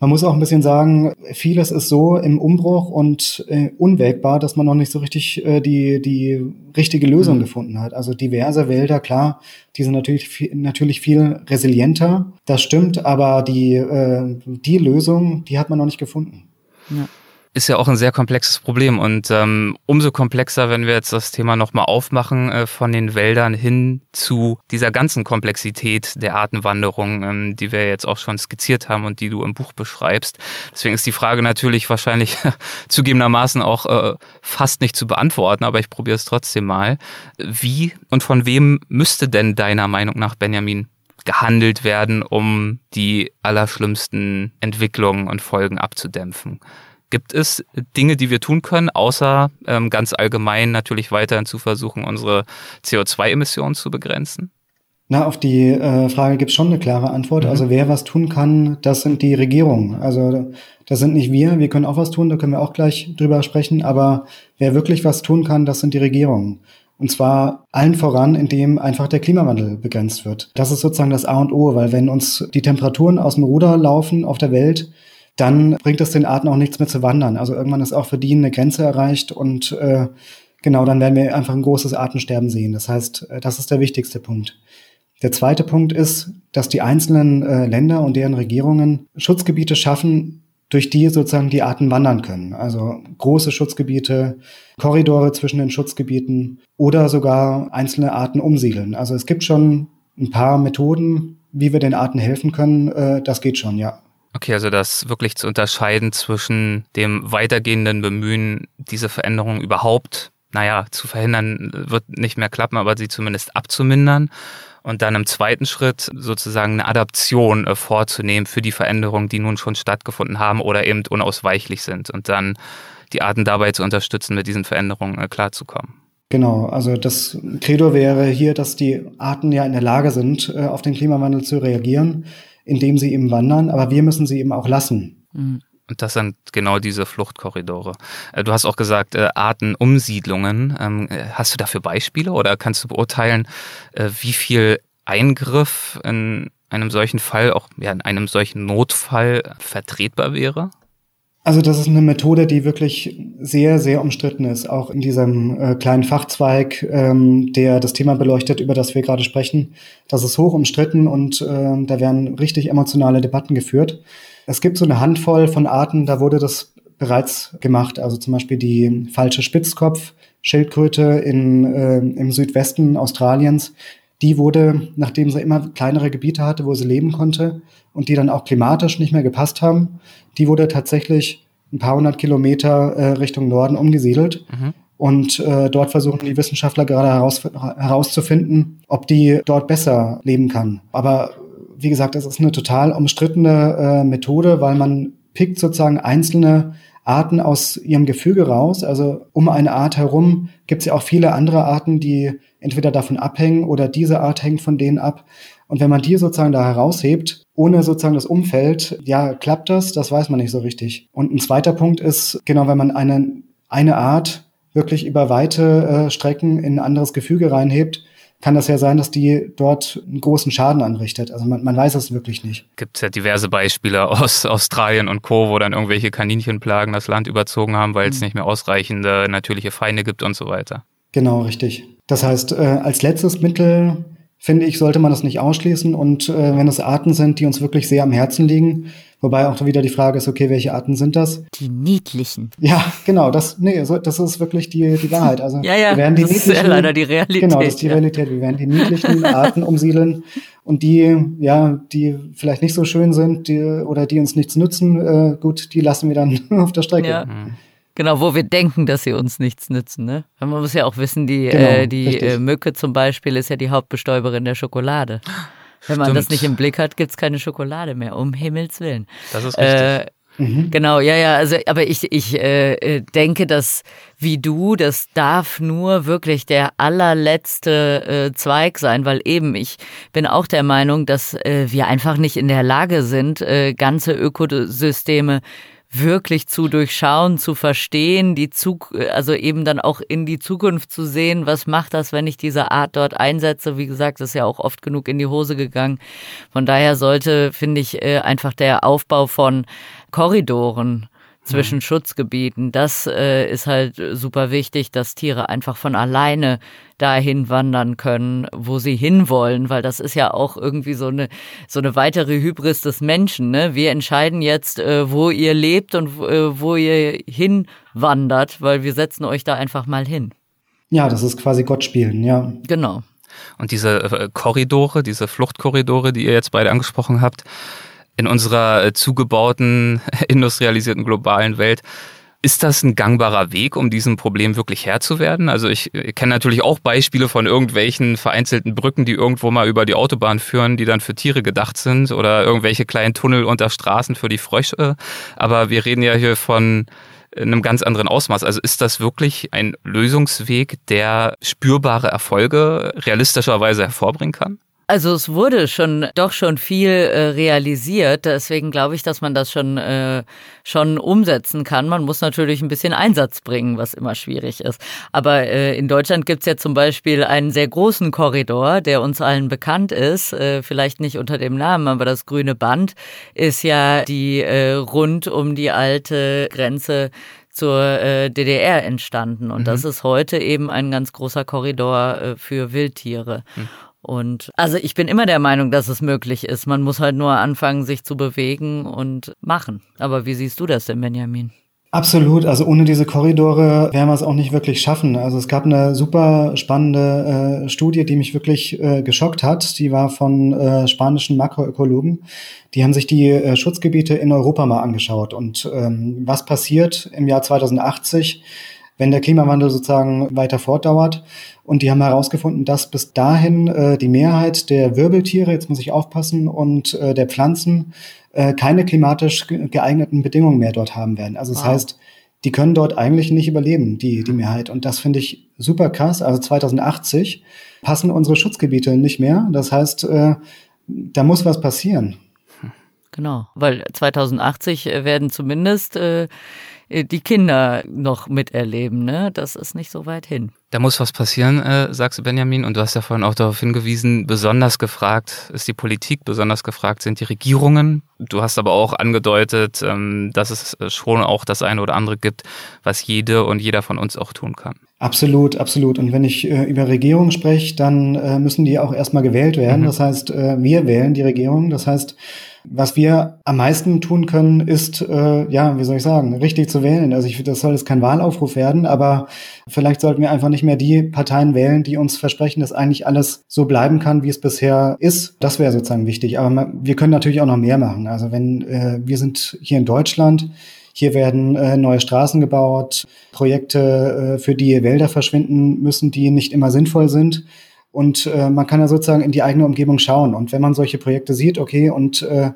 man muss auch ein bisschen sagen, vieles ist so im Umbruch und äh, unwägbar, dass man noch nicht so richtig äh, die, die richtige Lösung mhm. gefunden hat. Also diverse Wälder, klar, die sind natürlich, viel, natürlich viel resilienter. Das stimmt, aber die, äh, die Lösung, die hat man noch nicht gefunden. Ja ist ja auch ein sehr komplexes Problem und ähm, umso komplexer, wenn wir jetzt das Thema nochmal aufmachen, äh, von den Wäldern hin zu dieser ganzen Komplexität der Artenwanderung, ähm, die wir jetzt auch schon skizziert haben und die du im Buch beschreibst. Deswegen ist die Frage natürlich wahrscheinlich zugegebenermaßen auch äh, fast nicht zu beantworten, aber ich probiere es trotzdem mal. Wie und von wem müsste denn deiner Meinung nach Benjamin gehandelt werden, um die allerschlimmsten Entwicklungen und Folgen abzudämpfen? Gibt es Dinge, die wir tun können, außer ähm, ganz allgemein natürlich weiterhin zu versuchen, unsere CO2-Emissionen zu begrenzen? Na, auf die äh, Frage gibt es schon eine klare Antwort. Mhm. Also wer was tun kann, das sind die Regierungen. Also das sind nicht wir, wir können auch was tun, da können wir auch gleich drüber sprechen, aber wer wirklich was tun kann, das sind die Regierungen. Und zwar allen voran, indem einfach der Klimawandel begrenzt wird. Das ist sozusagen das A und O, weil wenn uns die Temperaturen aus dem Ruder laufen auf der Welt, dann bringt es den Arten auch nichts mehr zu wandern. Also irgendwann ist auch für die eine Grenze erreicht und äh, genau, dann werden wir einfach ein großes Artensterben sehen. Das heißt, äh, das ist der wichtigste Punkt. Der zweite Punkt ist, dass die einzelnen äh, Länder und deren Regierungen Schutzgebiete schaffen, durch die sozusagen die Arten wandern können. Also große Schutzgebiete, Korridore zwischen den Schutzgebieten oder sogar einzelne Arten umsiedeln. Also es gibt schon ein paar Methoden, wie wir den Arten helfen können. Äh, das geht schon, ja. Okay, also das wirklich zu unterscheiden zwischen dem weitergehenden Bemühen, diese Veränderung überhaupt, naja, zu verhindern, wird nicht mehr klappen, aber sie zumindest abzumindern. Und dann im zweiten Schritt sozusagen eine Adaption äh, vorzunehmen für die Veränderungen, die nun schon stattgefunden haben oder eben unausweichlich sind. Und dann die Arten dabei zu unterstützen, mit diesen Veränderungen äh, klarzukommen. Genau, also das Credo wäre hier, dass die Arten ja in der Lage sind, äh, auf den Klimawandel zu reagieren indem sie eben wandern, aber wir müssen sie eben auch lassen. Mhm. Und das sind genau diese Fluchtkorridore. Äh, du hast auch gesagt, äh, Artenumsiedlungen. Ähm, äh, hast du dafür Beispiele oder kannst du beurteilen, wie viel Eingriff in einem solchen Fall, auch in einem solchen Notfall vertretbar wäre? Also das ist eine Methode, die wirklich sehr, sehr umstritten ist, auch in diesem äh, kleinen Fachzweig, ähm, der das Thema beleuchtet, über das wir gerade sprechen. Das ist hoch umstritten und äh, da werden richtig emotionale Debatten geführt. Es gibt so eine Handvoll von Arten, da wurde das bereits gemacht. Also zum Beispiel die falsche Spitzkopf-Schildkröte in, äh, im Südwesten Australiens. Die wurde, nachdem sie immer kleinere Gebiete hatte, wo sie leben konnte und die dann auch klimatisch nicht mehr gepasst haben, die wurde tatsächlich ein paar hundert Kilometer äh, Richtung Norden umgesiedelt. Mhm. Und äh, dort versuchen die Wissenschaftler gerade heraus, herauszufinden, ob die dort besser leben kann. Aber wie gesagt, das ist eine total umstrittene äh, Methode, weil man pickt sozusagen einzelne Arten aus ihrem Gefüge raus. Also um eine Art herum gibt es ja auch viele andere Arten, die entweder davon abhängen oder diese Art hängt von denen ab. Und wenn man die sozusagen da heraushebt, ohne sozusagen das Umfeld, ja, klappt das? Das weiß man nicht so richtig. Und ein zweiter Punkt ist, genau, wenn man eine, eine Art wirklich über weite äh, Strecken in ein anderes Gefüge reinhebt, kann das ja sein, dass die dort einen großen Schaden anrichtet. Also man, man weiß es wirklich nicht. Gibt es ja diverse Beispiele aus Australien und Co., wo dann irgendwelche Kaninchenplagen das Land überzogen haben, weil es mhm. nicht mehr ausreichende natürliche Feinde gibt und so weiter. Genau, richtig. Das heißt, äh, als letztes Mittel finde ich, sollte man das nicht ausschließen. Und äh, wenn es Arten sind, die uns wirklich sehr am Herzen liegen, wobei auch wieder die Frage ist, okay, welche Arten sind das? Die niedlichen. Ja, genau, das, nee, so, das ist wirklich die, die Wahrheit. Also ja, ja, wir werden die das niedlichen, ist ja leider die Realität. Genau, das ist die ja. Realität. Wir werden die niedlichen Arten umsiedeln und die, ja, die vielleicht nicht so schön sind die, oder die uns nichts nützen, äh, gut, die lassen wir dann auf der Strecke. Ja. Mhm. Genau, wo wir denken, dass sie uns nichts nützen. Ne? Man muss ja auch wissen, die, genau, äh, die äh, Mücke zum Beispiel ist ja die Hauptbestäuberin der Schokolade. Wenn man Stimmt. das nicht im Blick hat, gibt's keine Schokolade mehr, um Himmels Willen. Das ist richtig. Äh, Mhm. Genau, ja, ja, also, aber ich, ich äh, äh, denke, dass wie du, das darf nur wirklich der allerletzte äh, Zweig sein, weil eben ich bin auch der Meinung, dass äh, wir einfach nicht in der Lage sind, äh, ganze Ökosysteme wirklich zu durchschauen, zu verstehen, die Zug also eben dann auch in die Zukunft zu sehen, was macht das, wenn ich diese Art dort einsetze? Wie gesagt, ist ja auch oft genug in die Hose gegangen. Von daher sollte, finde ich, äh, einfach der Aufbau von Korridoren zwischen mhm. Schutzgebieten. Das äh, ist halt super wichtig, dass Tiere einfach von alleine dahin wandern können, wo sie hinwollen, weil das ist ja auch irgendwie so eine so eine weitere Hybris des Menschen. Ne? Wir entscheiden jetzt, äh, wo ihr lebt und äh, wo ihr hinwandert, weil wir setzen euch da einfach mal hin. Ja, das ist quasi Gott spielen, ja. Genau. Und diese äh, Korridore, diese Fluchtkorridore, die ihr jetzt beide angesprochen habt, in unserer äh, zugebauten, industrialisierten globalen Welt. Ist das ein gangbarer Weg, um diesem Problem wirklich Herr zu werden? Also ich, kenne natürlich auch Beispiele von irgendwelchen vereinzelten Brücken, die irgendwo mal über die Autobahn führen, die dann für Tiere gedacht sind oder irgendwelche kleinen Tunnel unter Straßen für die Frösche. Aber wir reden ja hier von einem ganz anderen Ausmaß. Also ist das wirklich ein Lösungsweg, der spürbare Erfolge realistischerweise hervorbringen kann? Also es wurde schon doch schon viel äh, realisiert, deswegen glaube ich, dass man das schon äh, schon umsetzen kann. Man muss natürlich ein bisschen Einsatz bringen, was immer schwierig ist. Aber äh, in Deutschland gibt's ja zum Beispiel einen sehr großen Korridor, der uns allen bekannt ist, äh, vielleicht nicht unter dem Namen, aber das grüne Band ist ja die äh, rund um die alte Grenze zur äh, DDR entstanden. Und mhm. das ist heute eben ein ganz großer Korridor äh, für Wildtiere. Mhm. Und also ich bin immer der Meinung, dass es möglich ist. Man muss halt nur anfangen, sich zu bewegen und machen. Aber wie siehst du das denn, Benjamin? Absolut. Also ohne diese Korridore werden wir es auch nicht wirklich schaffen. Also es gab eine super spannende äh, Studie, die mich wirklich äh, geschockt hat. Die war von äh, spanischen Makroökologen. Die haben sich die äh, Schutzgebiete in Europa mal angeschaut. Und ähm, was passiert im Jahr 2080? Wenn der Klimawandel sozusagen weiter fortdauert. Und die haben herausgefunden, dass bis dahin äh, die Mehrheit der Wirbeltiere, jetzt muss ich aufpassen, und äh, der Pflanzen äh, keine klimatisch geeigneten Bedingungen mehr dort haben werden. Also das wow. heißt, die können dort eigentlich nicht überleben, die, die Mehrheit. Und das finde ich super krass. Also 2080 passen unsere Schutzgebiete nicht mehr. Das heißt, äh, da muss was passieren. Genau, weil 2080 werden zumindest äh, äh, die Kinder noch miterleben. Ne? Das ist nicht so weit hin. Da muss was passieren, äh, sagst du Benjamin. Und du hast ja vorhin auch darauf hingewiesen, besonders gefragt ist die Politik, besonders gefragt sind die Regierungen. Du hast aber auch angedeutet, ähm, dass es schon auch das eine oder andere gibt, was jede und jeder von uns auch tun kann. Absolut, absolut. Und wenn ich äh, über Regierung spreche, dann äh, müssen die auch erstmal gewählt werden. Mhm. Das heißt, äh, wir wählen die Regierung. Das heißt, Was wir am meisten tun können, ist, äh, ja, wie soll ich sagen, richtig zu wählen. Also ich das soll jetzt kein Wahlaufruf werden, aber vielleicht sollten wir einfach nicht mehr die Parteien wählen, die uns versprechen, dass eigentlich alles so bleiben kann, wie es bisher ist. Das wäre sozusagen wichtig. Aber wir können natürlich auch noch mehr machen. Also wenn äh, wir sind hier in Deutschland, hier werden äh, neue Straßen gebaut, Projekte, äh, für die Wälder verschwinden müssen, die nicht immer sinnvoll sind. Und äh, man kann ja sozusagen in die eigene Umgebung schauen. Und wenn man solche Projekte sieht, okay, und äh,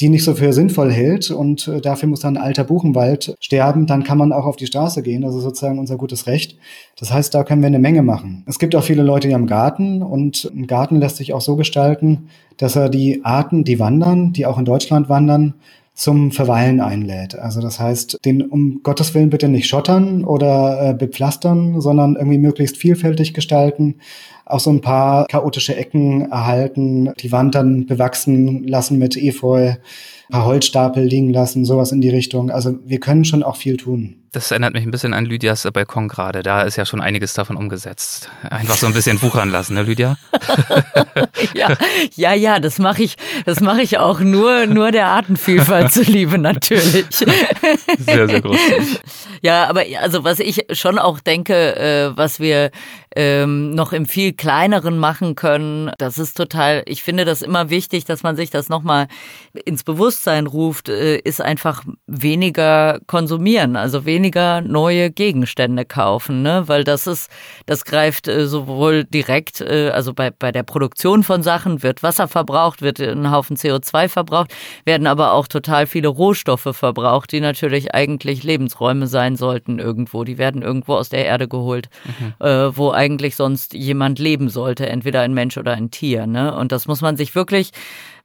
die nicht so für sinnvoll hält und äh, dafür muss dann ein alter Buchenwald sterben, dann kann man auch auf die Straße gehen. Das ist sozusagen unser gutes Recht. Das heißt, da können wir eine Menge machen. Es gibt auch viele Leute, die haben Garten und ein Garten lässt sich auch so gestalten, dass er die Arten, die wandern, die auch in Deutschland wandern, zum Verweilen einlädt. Also das heißt, den um Gottes Willen bitte nicht schottern oder äh, bepflastern, sondern irgendwie möglichst vielfältig gestalten. Auch so ein paar chaotische Ecken erhalten, die Wand dann bewachsen lassen mit Efeu, paar Holzstapel liegen lassen, sowas in die Richtung. Also wir können schon auch viel tun. Das erinnert mich ein bisschen an Lydias Balkon gerade. Da ist ja schon einiges davon umgesetzt. Einfach so ein bisschen wuchern lassen, ne, Lydia? ja, ja, ja, das mache ich, das mache ich auch nur, nur der Artenvielfalt zuliebe, natürlich. Sehr, sehr großartig. Ja, aber also was ich schon auch denke, äh, was wir ähm, noch im viel kleineren machen können, das ist total, ich finde das immer wichtig, dass man sich das nochmal ins Bewusstsein ruft, äh, ist einfach weniger konsumieren, also weniger neue Gegenstände kaufen, ne? Weil das ist, das greift äh, sowohl direkt, äh, also bei, bei der Produktion von Sachen wird Wasser verbraucht, wird ein Haufen CO2 verbraucht, werden aber auch total viele Rohstoffe verbraucht, die natürlich eigentlich Lebensräume sein sein sollten irgendwo. Die werden irgendwo aus der Erde geholt, mhm. äh, wo eigentlich sonst jemand leben sollte, entweder ein Mensch oder ein Tier. Ne? Und das muss man sich wirklich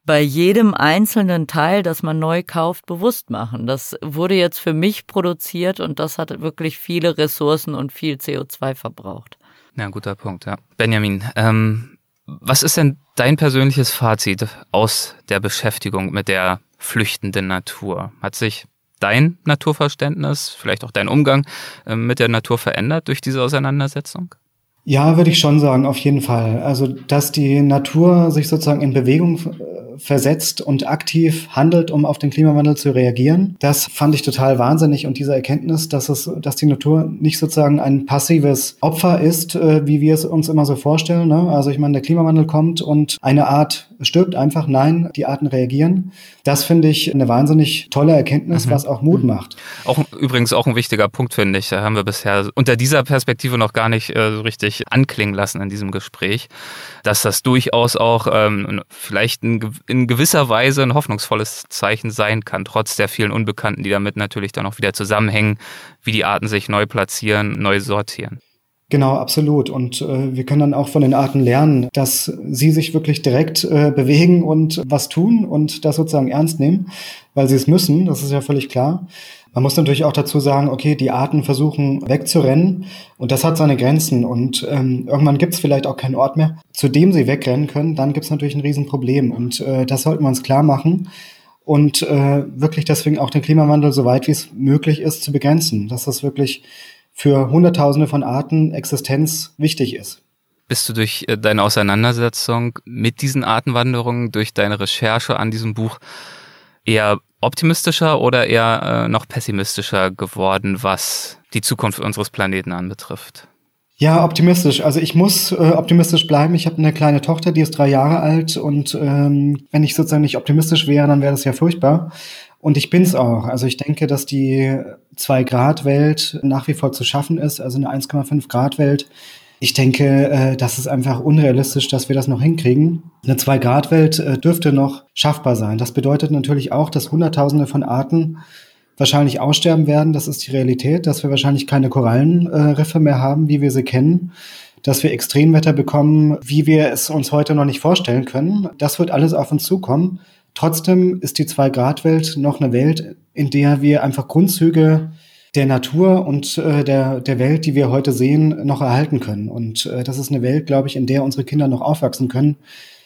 bei jedem einzelnen Teil, das man neu kauft, bewusst machen. Das wurde jetzt für mich produziert und das hat wirklich viele Ressourcen und viel CO2 verbraucht. Ja, guter Punkt, ja. Benjamin, ähm, was ist denn dein persönliches Fazit aus der Beschäftigung mit der flüchtenden Natur? Hat sich dein Naturverständnis, vielleicht auch dein Umgang ähm, mit der Natur verändert durch diese Auseinandersetzung? Ja, würde ich schon sagen, auf jeden Fall. Also, dass die Natur sich sozusagen in Bewegung äh, versetzt und aktiv handelt, um auf den Klimawandel zu reagieren, das fand ich total wahnsinnig. Und diese Erkenntnis, dass es, dass die Natur nicht sozusagen ein passives Opfer ist, äh, wie wir es uns immer so vorstellen. Ne? Also, ich meine, der Klimawandel kommt und eine Art stirbt einfach. Nein, die Arten reagieren. Das finde ich eine wahnsinnig tolle Erkenntnis, mhm. was auch Mut mhm. macht. Auch übrigens auch ein wichtiger Punkt, finde ich. Da haben wir bisher unter dieser Perspektive noch gar nicht äh, so richtig anklingen lassen in diesem Gespräch, dass das durchaus auch ähm, vielleicht in, in gewisser Weise ein hoffnungsvolles Zeichen sein kann, trotz der vielen Unbekannten, die damit natürlich dann auch wieder zusammenhängen, wie die Arten sich neu platzieren, neu sortieren. Genau, absolut. Und äh, wir können dann auch von den Arten lernen, dass sie sich wirklich direkt äh, bewegen und was tun und das sozusagen ernst nehmen, weil sie es müssen, das ist ja völlig klar. Man muss natürlich auch dazu sagen, okay, die Arten versuchen wegzurennen und das hat seine Grenzen und ähm, irgendwann gibt es vielleicht auch keinen Ort mehr, zu dem sie wegrennen können. Dann gibt es natürlich ein Riesenproblem und äh, das sollten wir uns klar machen und äh, wirklich deswegen auch den Klimawandel so weit wie es möglich ist zu begrenzen, dass das wirklich für Hunderttausende von Arten Existenz wichtig ist. Bist du durch äh, deine Auseinandersetzung mit diesen Artenwanderungen, durch deine Recherche an diesem Buch eher optimistischer oder eher äh, noch pessimistischer geworden, was die Zukunft unseres Planeten anbetrifft? Ja, optimistisch. Also ich muss äh, optimistisch bleiben. Ich habe eine kleine Tochter, die ist drei Jahre alt und ähm, wenn ich sozusagen nicht optimistisch wäre, dann wäre das ja furchtbar. Und ich bin's auch. Also ich denke, dass die zwei Grad Welt nach wie vor zu schaffen ist, also eine 1,5 Grad Welt ich denke, äh, das ist einfach unrealistisch, dass wir das noch hinkriegen. Eine Zwei-Grad-Welt äh, dürfte noch schaffbar sein. Das bedeutet natürlich auch, dass Hunderttausende von Arten wahrscheinlich aussterben werden. Das ist die Realität, dass wir wahrscheinlich keine Korallenriffe mehr haben, wie wir sie kennen, dass wir Extremwetter bekommen, wie wir es uns heute noch nicht vorstellen können. Das wird alles auf uns zukommen. Trotzdem ist die Zwei-Grad-Welt noch eine Welt, in der wir einfach Grundzüge der Natur und äh, der, der Welt, die wir heute sehen, noch erhalten können. Und äh, das ist eine Welt, glaube ich, in der unsere Kinder noch aufwachsen können.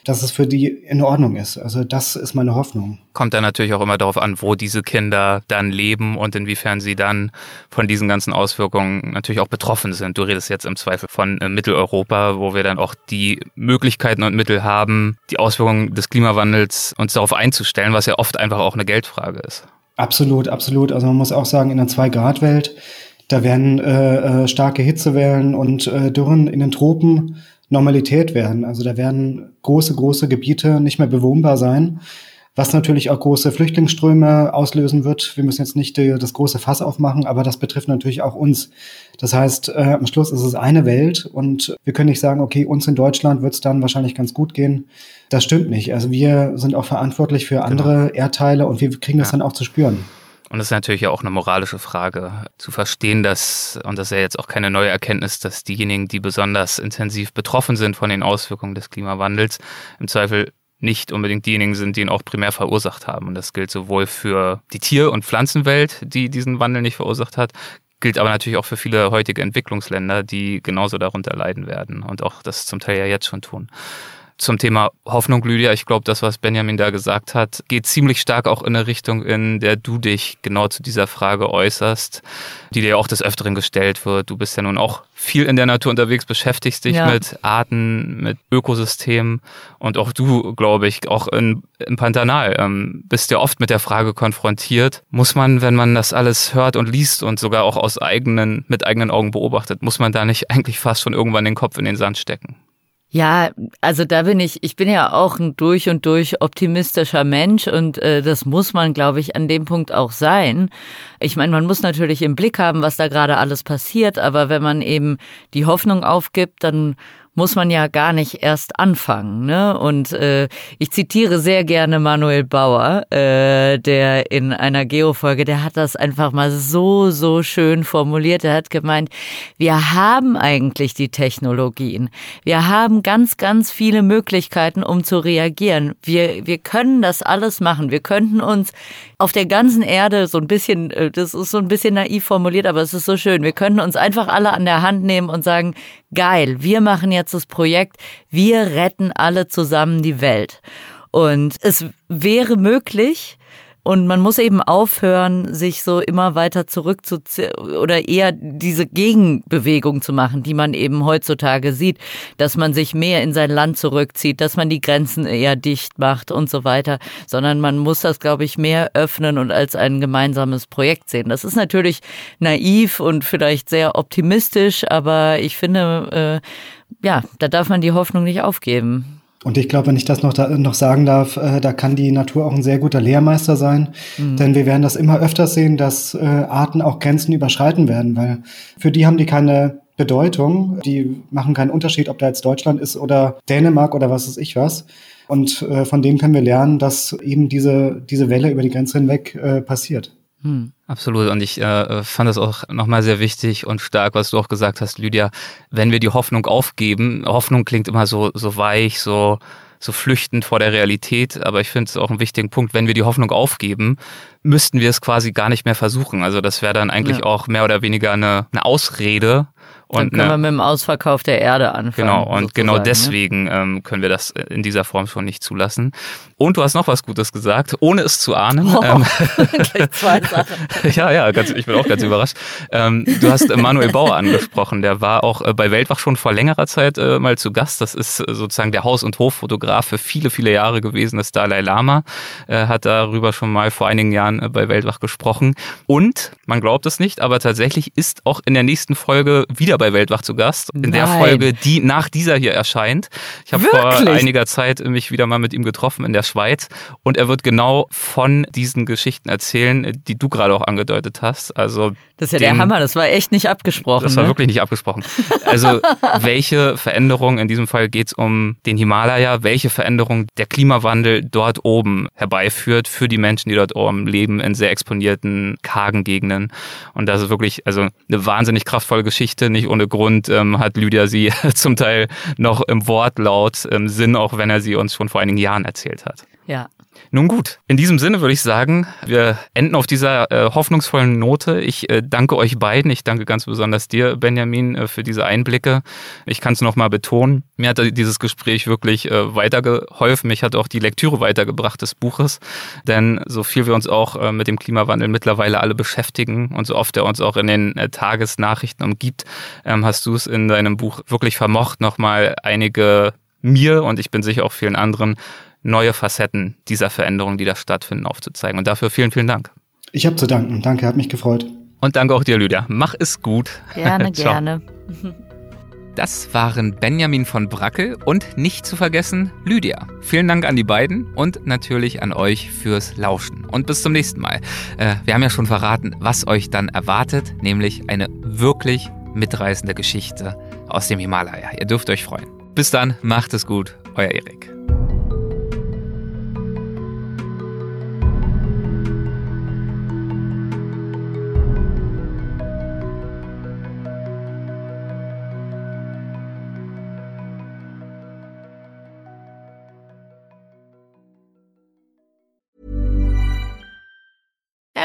dass es für die in Ordnung ist. Also das ist meine Hoffnung. Kommt dann natürlich auch immer darauf an, wo diese Kinder dann leben und inwiefern sie dann von diesen ganzen Auswirkungen natürlich auch betroffen sind. Du redest jetzt im Zweifel von äh, Mitteleuropa, wo wir dann auch die Möglichkeiten und Mittel haben, die Auswirkungen des Klimawandels uns darauf einzustellen, was ja oft einfach auch eine Geldfrage ist. Absolut, absolut. Also man muss auch sagen, in der Zwei-Grad-Welt, da werden äh, äh, starke Hitzewellen und äh, Dürren in den Tropen Normalität werden. Also da werden große, große Gebiete nicht mehr bewohnbar sein, was natürlich auch große Flüchtlingsströme auslösen wird. Wir müssen jetzt nicht die, das große Fass aufmachen, aber das betrifft natürlich auch uns. Das heißt, äh, am Schluss ist es eine Welt und wir können nicht sagen, okay, uns in Deutschland wird es dann wahrscheinlich ganz gut gehen. Das stimmt nicht. Also wir sind auch verantwortlich für andere genau. Erdteile und wir kriegen das ja. dann auch zu spüren. Und es ist natürlich auch eine moralische Frage, zu verstehen, dass, und das ist ja jetzt auch keine neue Erkenntnis, dass diejenigen, die besonders intensiv betroffen sind von den Auswirkungen des Klimawandels, im Zweifel nicht unbedingt diejenigen sind, die ihn auch primär verursacht haben. Und das gilt sowohl für die Tier- und Pflanzenwelt, die diesen Wandel nicht verursacht hat, gilt aber natürlich auch für viele heutige Entwicklungsländer, die genauso darunter leiden werden und auch das zum Teil ja jetzt schon tun zum Thema Hoffnung, Lydia, ich glaube, das, was Benjamin da gesagt hat, geht ziemlich stark auch in eine Richtung, in der du dich genau zu dieser Frage äußerst, die dir auch des Öfteren gestellt wird. Du bist ja nun auch viel in der Natur unterwegs, beschäftigst dich ja. mit Arten, mit Ökosystemen und auch du, glaube ich, auch in, im Pantanal ähm, bist ja oft mit der Frage konfrontiert, muss man, wenn man das alles hört und liest und sogar auch aus eigenen, mit eigenen Augen beobachtet, muss man da nicht eigentlich fast schon irgendwann den Kopf in den Sand stecken? Ja, also da bin ich, ich bin ja auch ein durch und durch optimistischer Mensch und äh, das muss man, glaube ich, an dem Punkt auch sein. Ich meine, man muss natürlich im Blick haben, was da gerade alles passiert, aber wenn man eben die Hoffnung aufgibt, dann muss man ja gar nicht erst anfangen. Ne? Und äh, ich zitiere sehr gerne Manuel Bauer, äh, der in einer Geofolge, der hat das einfach mal so, so schön formuliert. Er hat gemeint, wir haben eigentlich die Technologien. Wir haben ganz, ganz viele Möglichkeiten, um zu reagieren. Wir, wir können das alles machen. Wir könnten uns auf der ganzen Erde so ein bisschen, äh, das ist so ein bisschen naiv formuliert, aber es ist so schön. Wir könnten uns einfach alle an der Hand nehmen und sagen, geil, wir machen jetzt das Projekt, wir retten alle zusammen die Welt. Und es wäre möglich, und man muss eben aufhören, sich so immer weiter zurückzuziehen oder eher diese Gegenbewegung zu machen, die man eben heutzutage sieht, dass man sich mehr in sein Land zurückzieht, dass man die Grenzen eher dicht macht und so weiter, sondern man muss das, glaube ich, mehr öffnen und als ein gemeinsames Projekt sehen. Das ist natürlich naiv und vielleicht sehr optimistisch, aber ich finde, äh, ja, da darf man die Hoffnung nicht aufgeben. Und ich glaube, wenn ich das noch, da, noch sagen darf, äh, da kann die Natur auch ein sehr guter Lehrmeister sein. Mhm. Denn wir werden das immer öfter sehen, dass äh, Arten auch Grenzen überschreiten werden, weil für die haben die keine Bedeutung. Die machen keinen Unterschied, ob da jetzt Deutschland ist oder Dänemark oder was weiß ich was. Und äh, von denen können wir lernen, dass eben diese, diese Welle über die Grenze hinweg äh, passiert. Hm, absolut. Und ich äh, fand es auch nochmal sehr wichtig und stark, was du auch gesagt hast, Lydia. Wenn wir die Hoffnung aufgeben, Hoffnung klingt immer so, so weich, so, so flüchtend vor der Realität, aber ich finde es auch einen wichtigen Punkt, wenn wir die Hoffnung aufgeben, müssten wir es quasi gar nicht mehr versuchen. Also das wäre dann eigentlich ja. auch mehr oder weniger eine, eine Ausrede, und, dann können ne, wir mit dem Ausverkauf der Erde anfangen. Genau, und genau ne? deswegen ähm, können wir das in dieser Form schon nicht zulassen. Und du hast noch was Gutes gesagt, ohne es zu ahnen. Oh, ähm, zwei Sachen. ja, ja, ganz, ich bin auch ganz überrascht. Ähm, du hast Manuel Bauer angesprochen, der war auch äh, bei Weltwach schon vor längerer Zeit äh, mal zu Gast. Das ist äh, sozusagen der Haus- und Hoffotograf für viele, viele Jahre gewesen, das Dalai Lama. Äh, hat darüber schon mal vor einigen Jahren äh, bei Weltwach gesprochen. Und, man glaubt es nicht, aber tatsächlich ist auch in der nächsten Folge wieder bei Weltwach zu Gast. In Nein. der Folge, die nach dieser hier erscheint. Ich habe vor einiger Zeit mich wieder mal mit ihm getroffen in der Schweiz und er wird genau von diesen Geschichten erzählen, die du gerade auch angedeutet hast. Also das ist ja den, der Hammer, das war echt nicht abgesprochen. Das war ne? wirklich nicht abgesprochen. Also welche Veränderung, in diesem Fall geht es um den Himalaya, welche Veränderung der Klimawandel dort oben herbeiführt für die Menschen, die dort oben leben, in sehr exponierten, kargen Gegenden. Und das ist wirklich also eine wahnsinnig kraftvolle Geschichte. Nicht ohne Grund ähm, hat Lydia sie zum Teil noch im Wortlaut im Sinn, auch wenn er sie uns schon vor einigen Jahren erzählt hat. Ja. Nun gut, in diesem Sinne würde ich sagen, wir enden auf dieser äh, hoffnungsvollen Note. Ich äh, danke euch beiden. Ich danke ganz besonders dir, Benjamin, äh, für diese Einblicke. Ich kann es nochmal betonen. Mir hat dieses Gespräch wirklich äh, weitergeholfen. Mich hat auch die Lektüre weitergebracht des Buches. Denn so viel wir uns auch äh, mit dem Klimawandel mittlerweile alle beschäftigen und so oft er uns auch in den äh, Tagesnachrichten umgibt, ähm, hast du es in deinem Buch wirklich vermocht, nochmal einige mir und ich bin sicher auch vielen anderen neue Facetten dieser Veränderungen, die da stattfinden, aufzuzeigen. Und dafür vielen, vielen Dank. Ich habe zu danken. Danke, hat mich gefreut. Und danke auch dir, Lydia. Mach es gut. Gerne, gerne. Das waren Benjamin von Brackel und nicht zu vergessen Lydia. Vielen Dank an die beiden und natürlich an euch fürs Lauschen. Und bis zum nächsten Mal. Äh, wir haben ja schon verraten, was euch dann erwartet, nämlich eine wirklich mitreißende Geschichte aus dem Himalaya. Ihr dürft euch freuen. Bis dann, macht es gut, euer Erik.